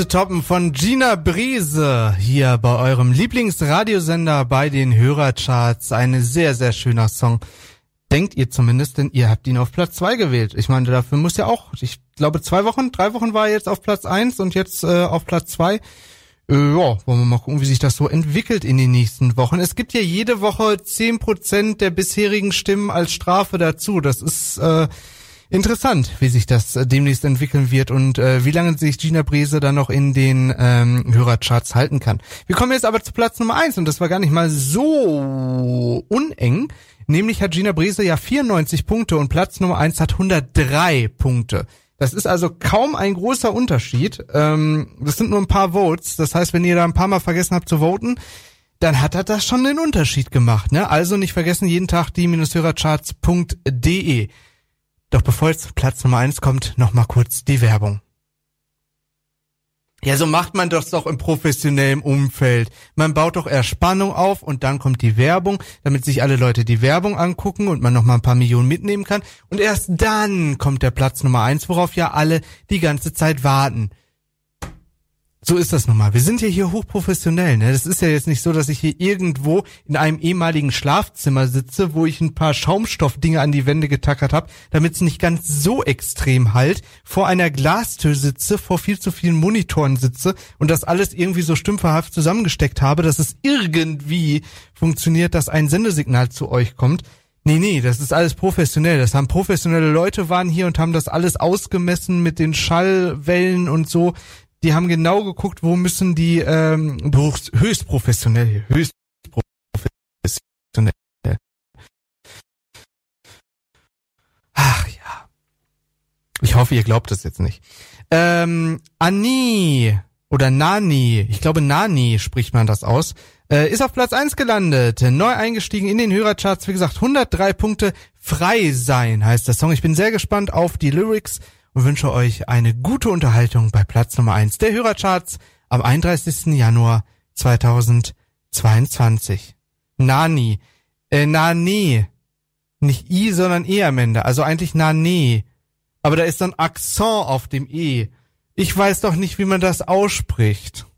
Speaker 3: Zu toppen
Speaker 19: von Gina Brise hier bei eurem Lieblingsradiosender bei den Hörercharts. Ein sehr, sehr schöner Song. Denkt ihr zumindest, denn ihr habt ihn auf Platz zwei gewählt. Ich meine, dafür muss ja auch, ich glaube zwei Wochen, drei Wochen war er jetzt auf Platz eins und jetzt äh, auf Platz zwei.
Speaker 3: Äh, ja, wollen wir mal gucken, wie sich das so entwickelt in den nächsten Wochen. Es gibt ja jede Woche 10% der bisherigen Stimmen als Strafe dazu. Das ist äh, interessant, wie sich das äh, demnächst entwickeln wird und äh, wie lange sich Gina Brese dann noch in den ähm, Hörercharts halten kann. Wir kommen jetzt aber zu Platz Nummer eins und das war gar nicht mal so uneng. Nämlich hat Gina Brese ja 94 Punkte und Platz Nummer eins hat 103 Punkte. Das ist also kaum ein großer Unterschied. Ähm, das sind nur ein paar Votes. Das heißt, wenn ihr da ein paar Mal vergessen habt zu voten, dann hat er das schon den Unterschied gemacht. Ne? Also nicht vergessen, jeden Tag die-hörercharts.de. Doch bevor jetzt Platz Nummer eins kommt, noch mal kurz die Werbung. Ja, so macht man das doch im professionellen Umfeld. Man baut doch erst Spannung auf und dann kommt die Werbung, damit sich alle Leute die Werbung angucken und man noch mal ein paar Millionen mitnehmen kann. Und erst dann kommt der Platz Nummer eins, worauf ja alle die ganze Zeit warten. So ist das nun mal. Wir sind ja hier hochprofessionell. Ne? Das ist ja jetzt nicht so, dass ich hier irgendwo in einem ehemaligen Schlafzimmer sitze, wo ich ein paar Schaumstoffdinge an die Wände getackert habe, damit es nicht ganz so extrem halt, vor einer Glastür sitze, vor viel zu vielen Monitoren sitze und das alles irgendwie so stümperhaft zusammengesteckt habe, dass es irgendwie funktioniert, dass ein Sendesignal zu euch kommt. Nee, nee, das ist alles professionell. Das haben professionelle Leute waren hier und haben das alles ausgemessen mit den Schallwellen und so die haben genau geguckt, wo müssen die ähm, höchst professionell, höchst professionell. Ach ja. Ich hoffe, ihr glaubt es jetzt nicht. Ähm, Ani oder Nani, ich glaube Nani spricht man das aus, äh, ist auf Platz eins gelandet, neu eingestiegen in den Hörercharts, wie gesagt, 103 Punkte, frei sein heißt der Song. Ich bin sehr gespannt auf die Lyrics und wünsche euch eine gute Unterhaltung bei Platz Nummer eins der Hörercharts am 31. Januar 2022. Nani. Äh, Nani. Nicht I, sondern E am Ende. Also eigentlich Nane. Aber da ist dann Akzent auf dem E. Ich weiß doch nicht, wie man das ausspricht.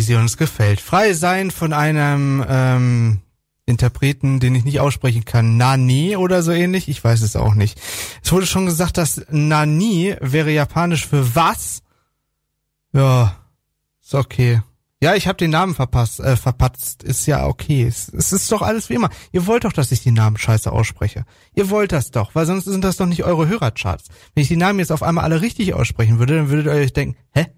Speaker 1: Wie sie uns gefällt. Frei sein
Speaker 3: von einem ähm, Interpreten, den ich nicht aussprechen kann. Nani oder so ähnlich, ich weiß es auch nicht. Es wurde schon gesagt, dass Nani wäre japanisch für was? Ja, ist okay. Ja, ich habe den Namen verpasst, äh, verpatzt. Ist ja okay. Es, es ist doch alles wie immer. Ihr wollt doch, dass ich die Namen scheiße ausspreche. Ihr wollt das doch, weil sonst sind das doch nicht eure Hörercharts. Wenn ich die Namen jetzt auf einmal alle richtig aussprechen würde, dann würdet ihr euch denken, hä?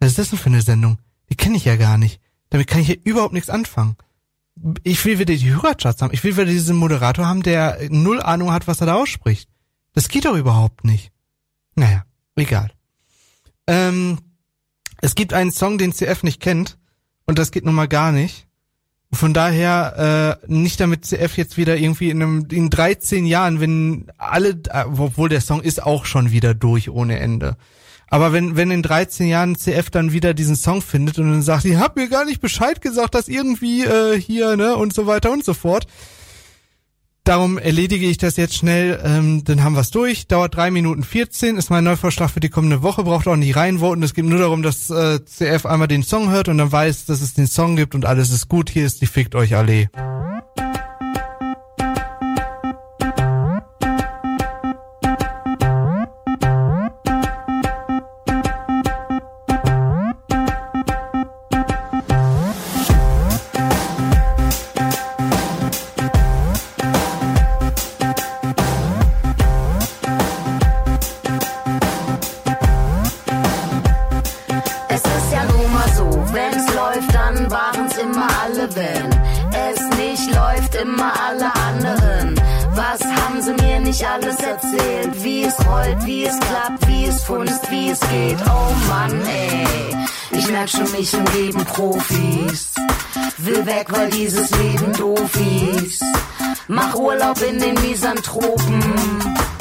Speaker 3: Was ist das denn für eine Sendung? Die kenne ich ja gar nicht. Damit kann ich ja überhaupt nichts anfangen. Ich will wieder die Hörercharts haben. Ich will wieder diesen Moderator haben, der null Ahnung hat, was er da ausspricht. Das geht doch überhaupt nicht. Naja, egal. Ähm, es gibt einen Song, den CF nicht kennt und das geht nun mal gar nicht. Von daher äh, nicht damit CF jetzt wieder irgendwie in, einem, in 13 Jahren, wenn alle, äh, obwohl der Song ist auch schon wieder durch ohne Ende. Aber wenn, wenn in 13 Jahren CF dann wieder diesen Song findet und dann sagt, ihr habt mir gar nicht Bescheid gesagt, dass irgendwie äh, hier, ne, und so weiter und so fort, Darum erledige ich das jetzt schnell, ähm, dann haben wir es durch. Dauert drei Minuten 14, ist mein Neuvorschlag für die kommende Woche, braucht auch nicht reinvoten. Es geht nur darum, dass äh, CF einmal den Song hört und dann weiß, dass es den Song gibt und alles ist gut. Hier ist die Fickt euch Allee.
Speaker 20: In den Misanthropen.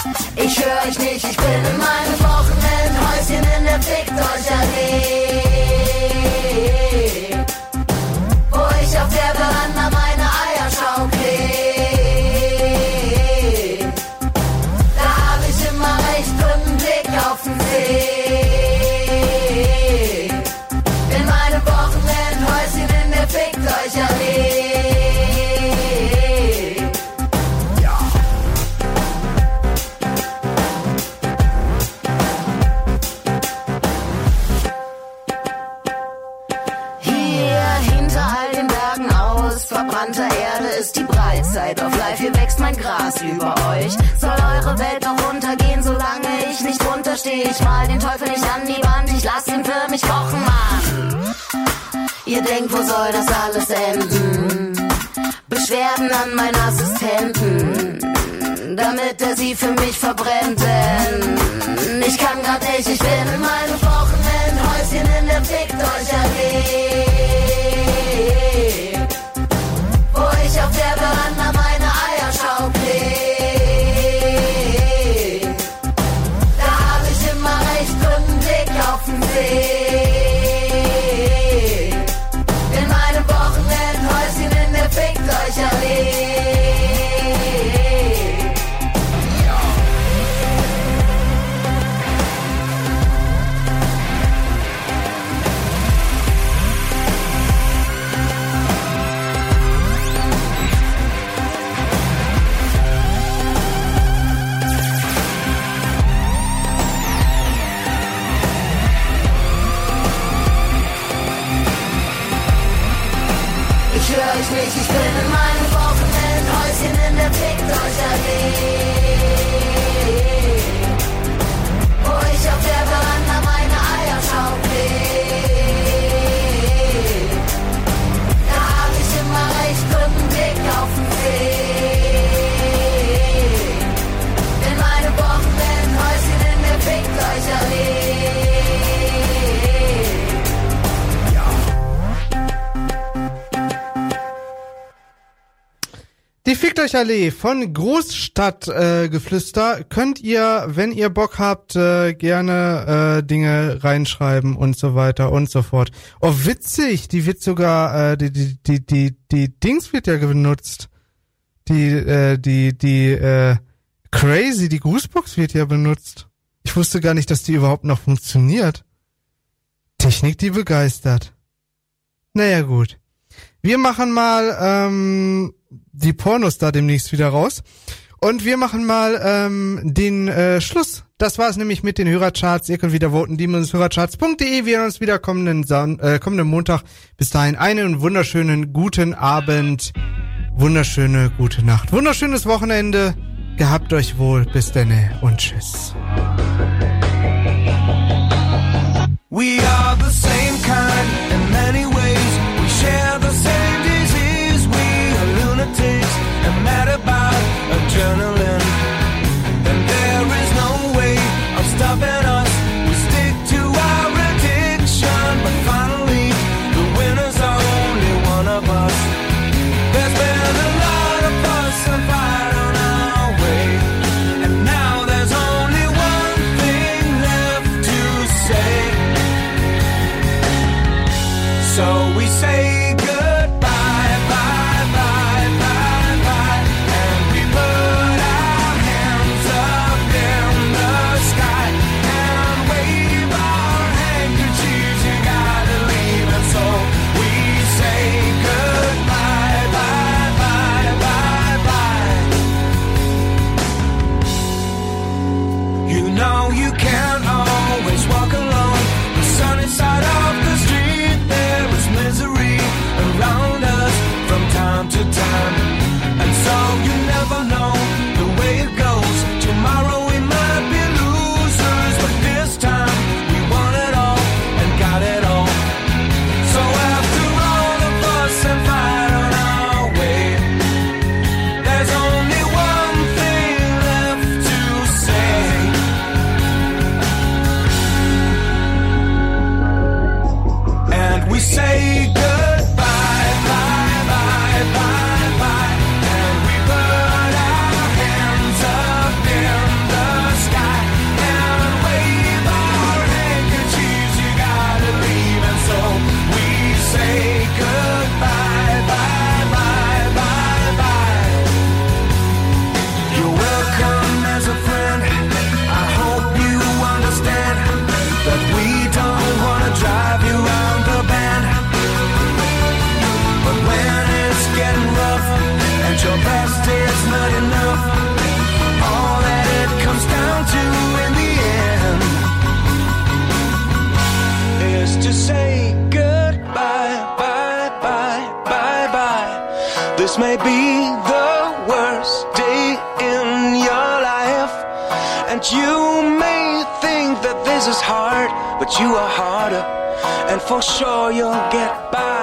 Speaker 3: Köcherlee von Großstadtgeflüster äh, könnt ihr, wenn ihr Bock habt, äh, gerne äh, Dinge reinschreiben und so weiter und so fort. Oh, witzig, die wird sogar, äh, die, die, die, die, die Dings wird ja benutzt. Die, äh, die, die, äh, crazy, die Grußbox wird ja benutzt. Ich wusste gar nicht, dass die überhaupt noch funktioniert. Technik, die begeistert. Naja, gut. Wir machen mal, ähm, die Pornos da demnächst wieder raus. Und wir machen mal ähm, den äh, Schluss. Das war es nämlich mit den Hörercharts. Ihr könnt wieder voten, demons-hörercharts.de. Wir hören uns wieder kommenden, Son äh, kommenden Montag. Bis dahin einen wunderschönen guten Abend, wunderschöne gute Nacht, wunderschönes Wochenende. Gehabt euch wohl, bis denne und tschüss.
Speaker 10: We are the same kind and many is hard, but you are harder, and for sure you'll get by.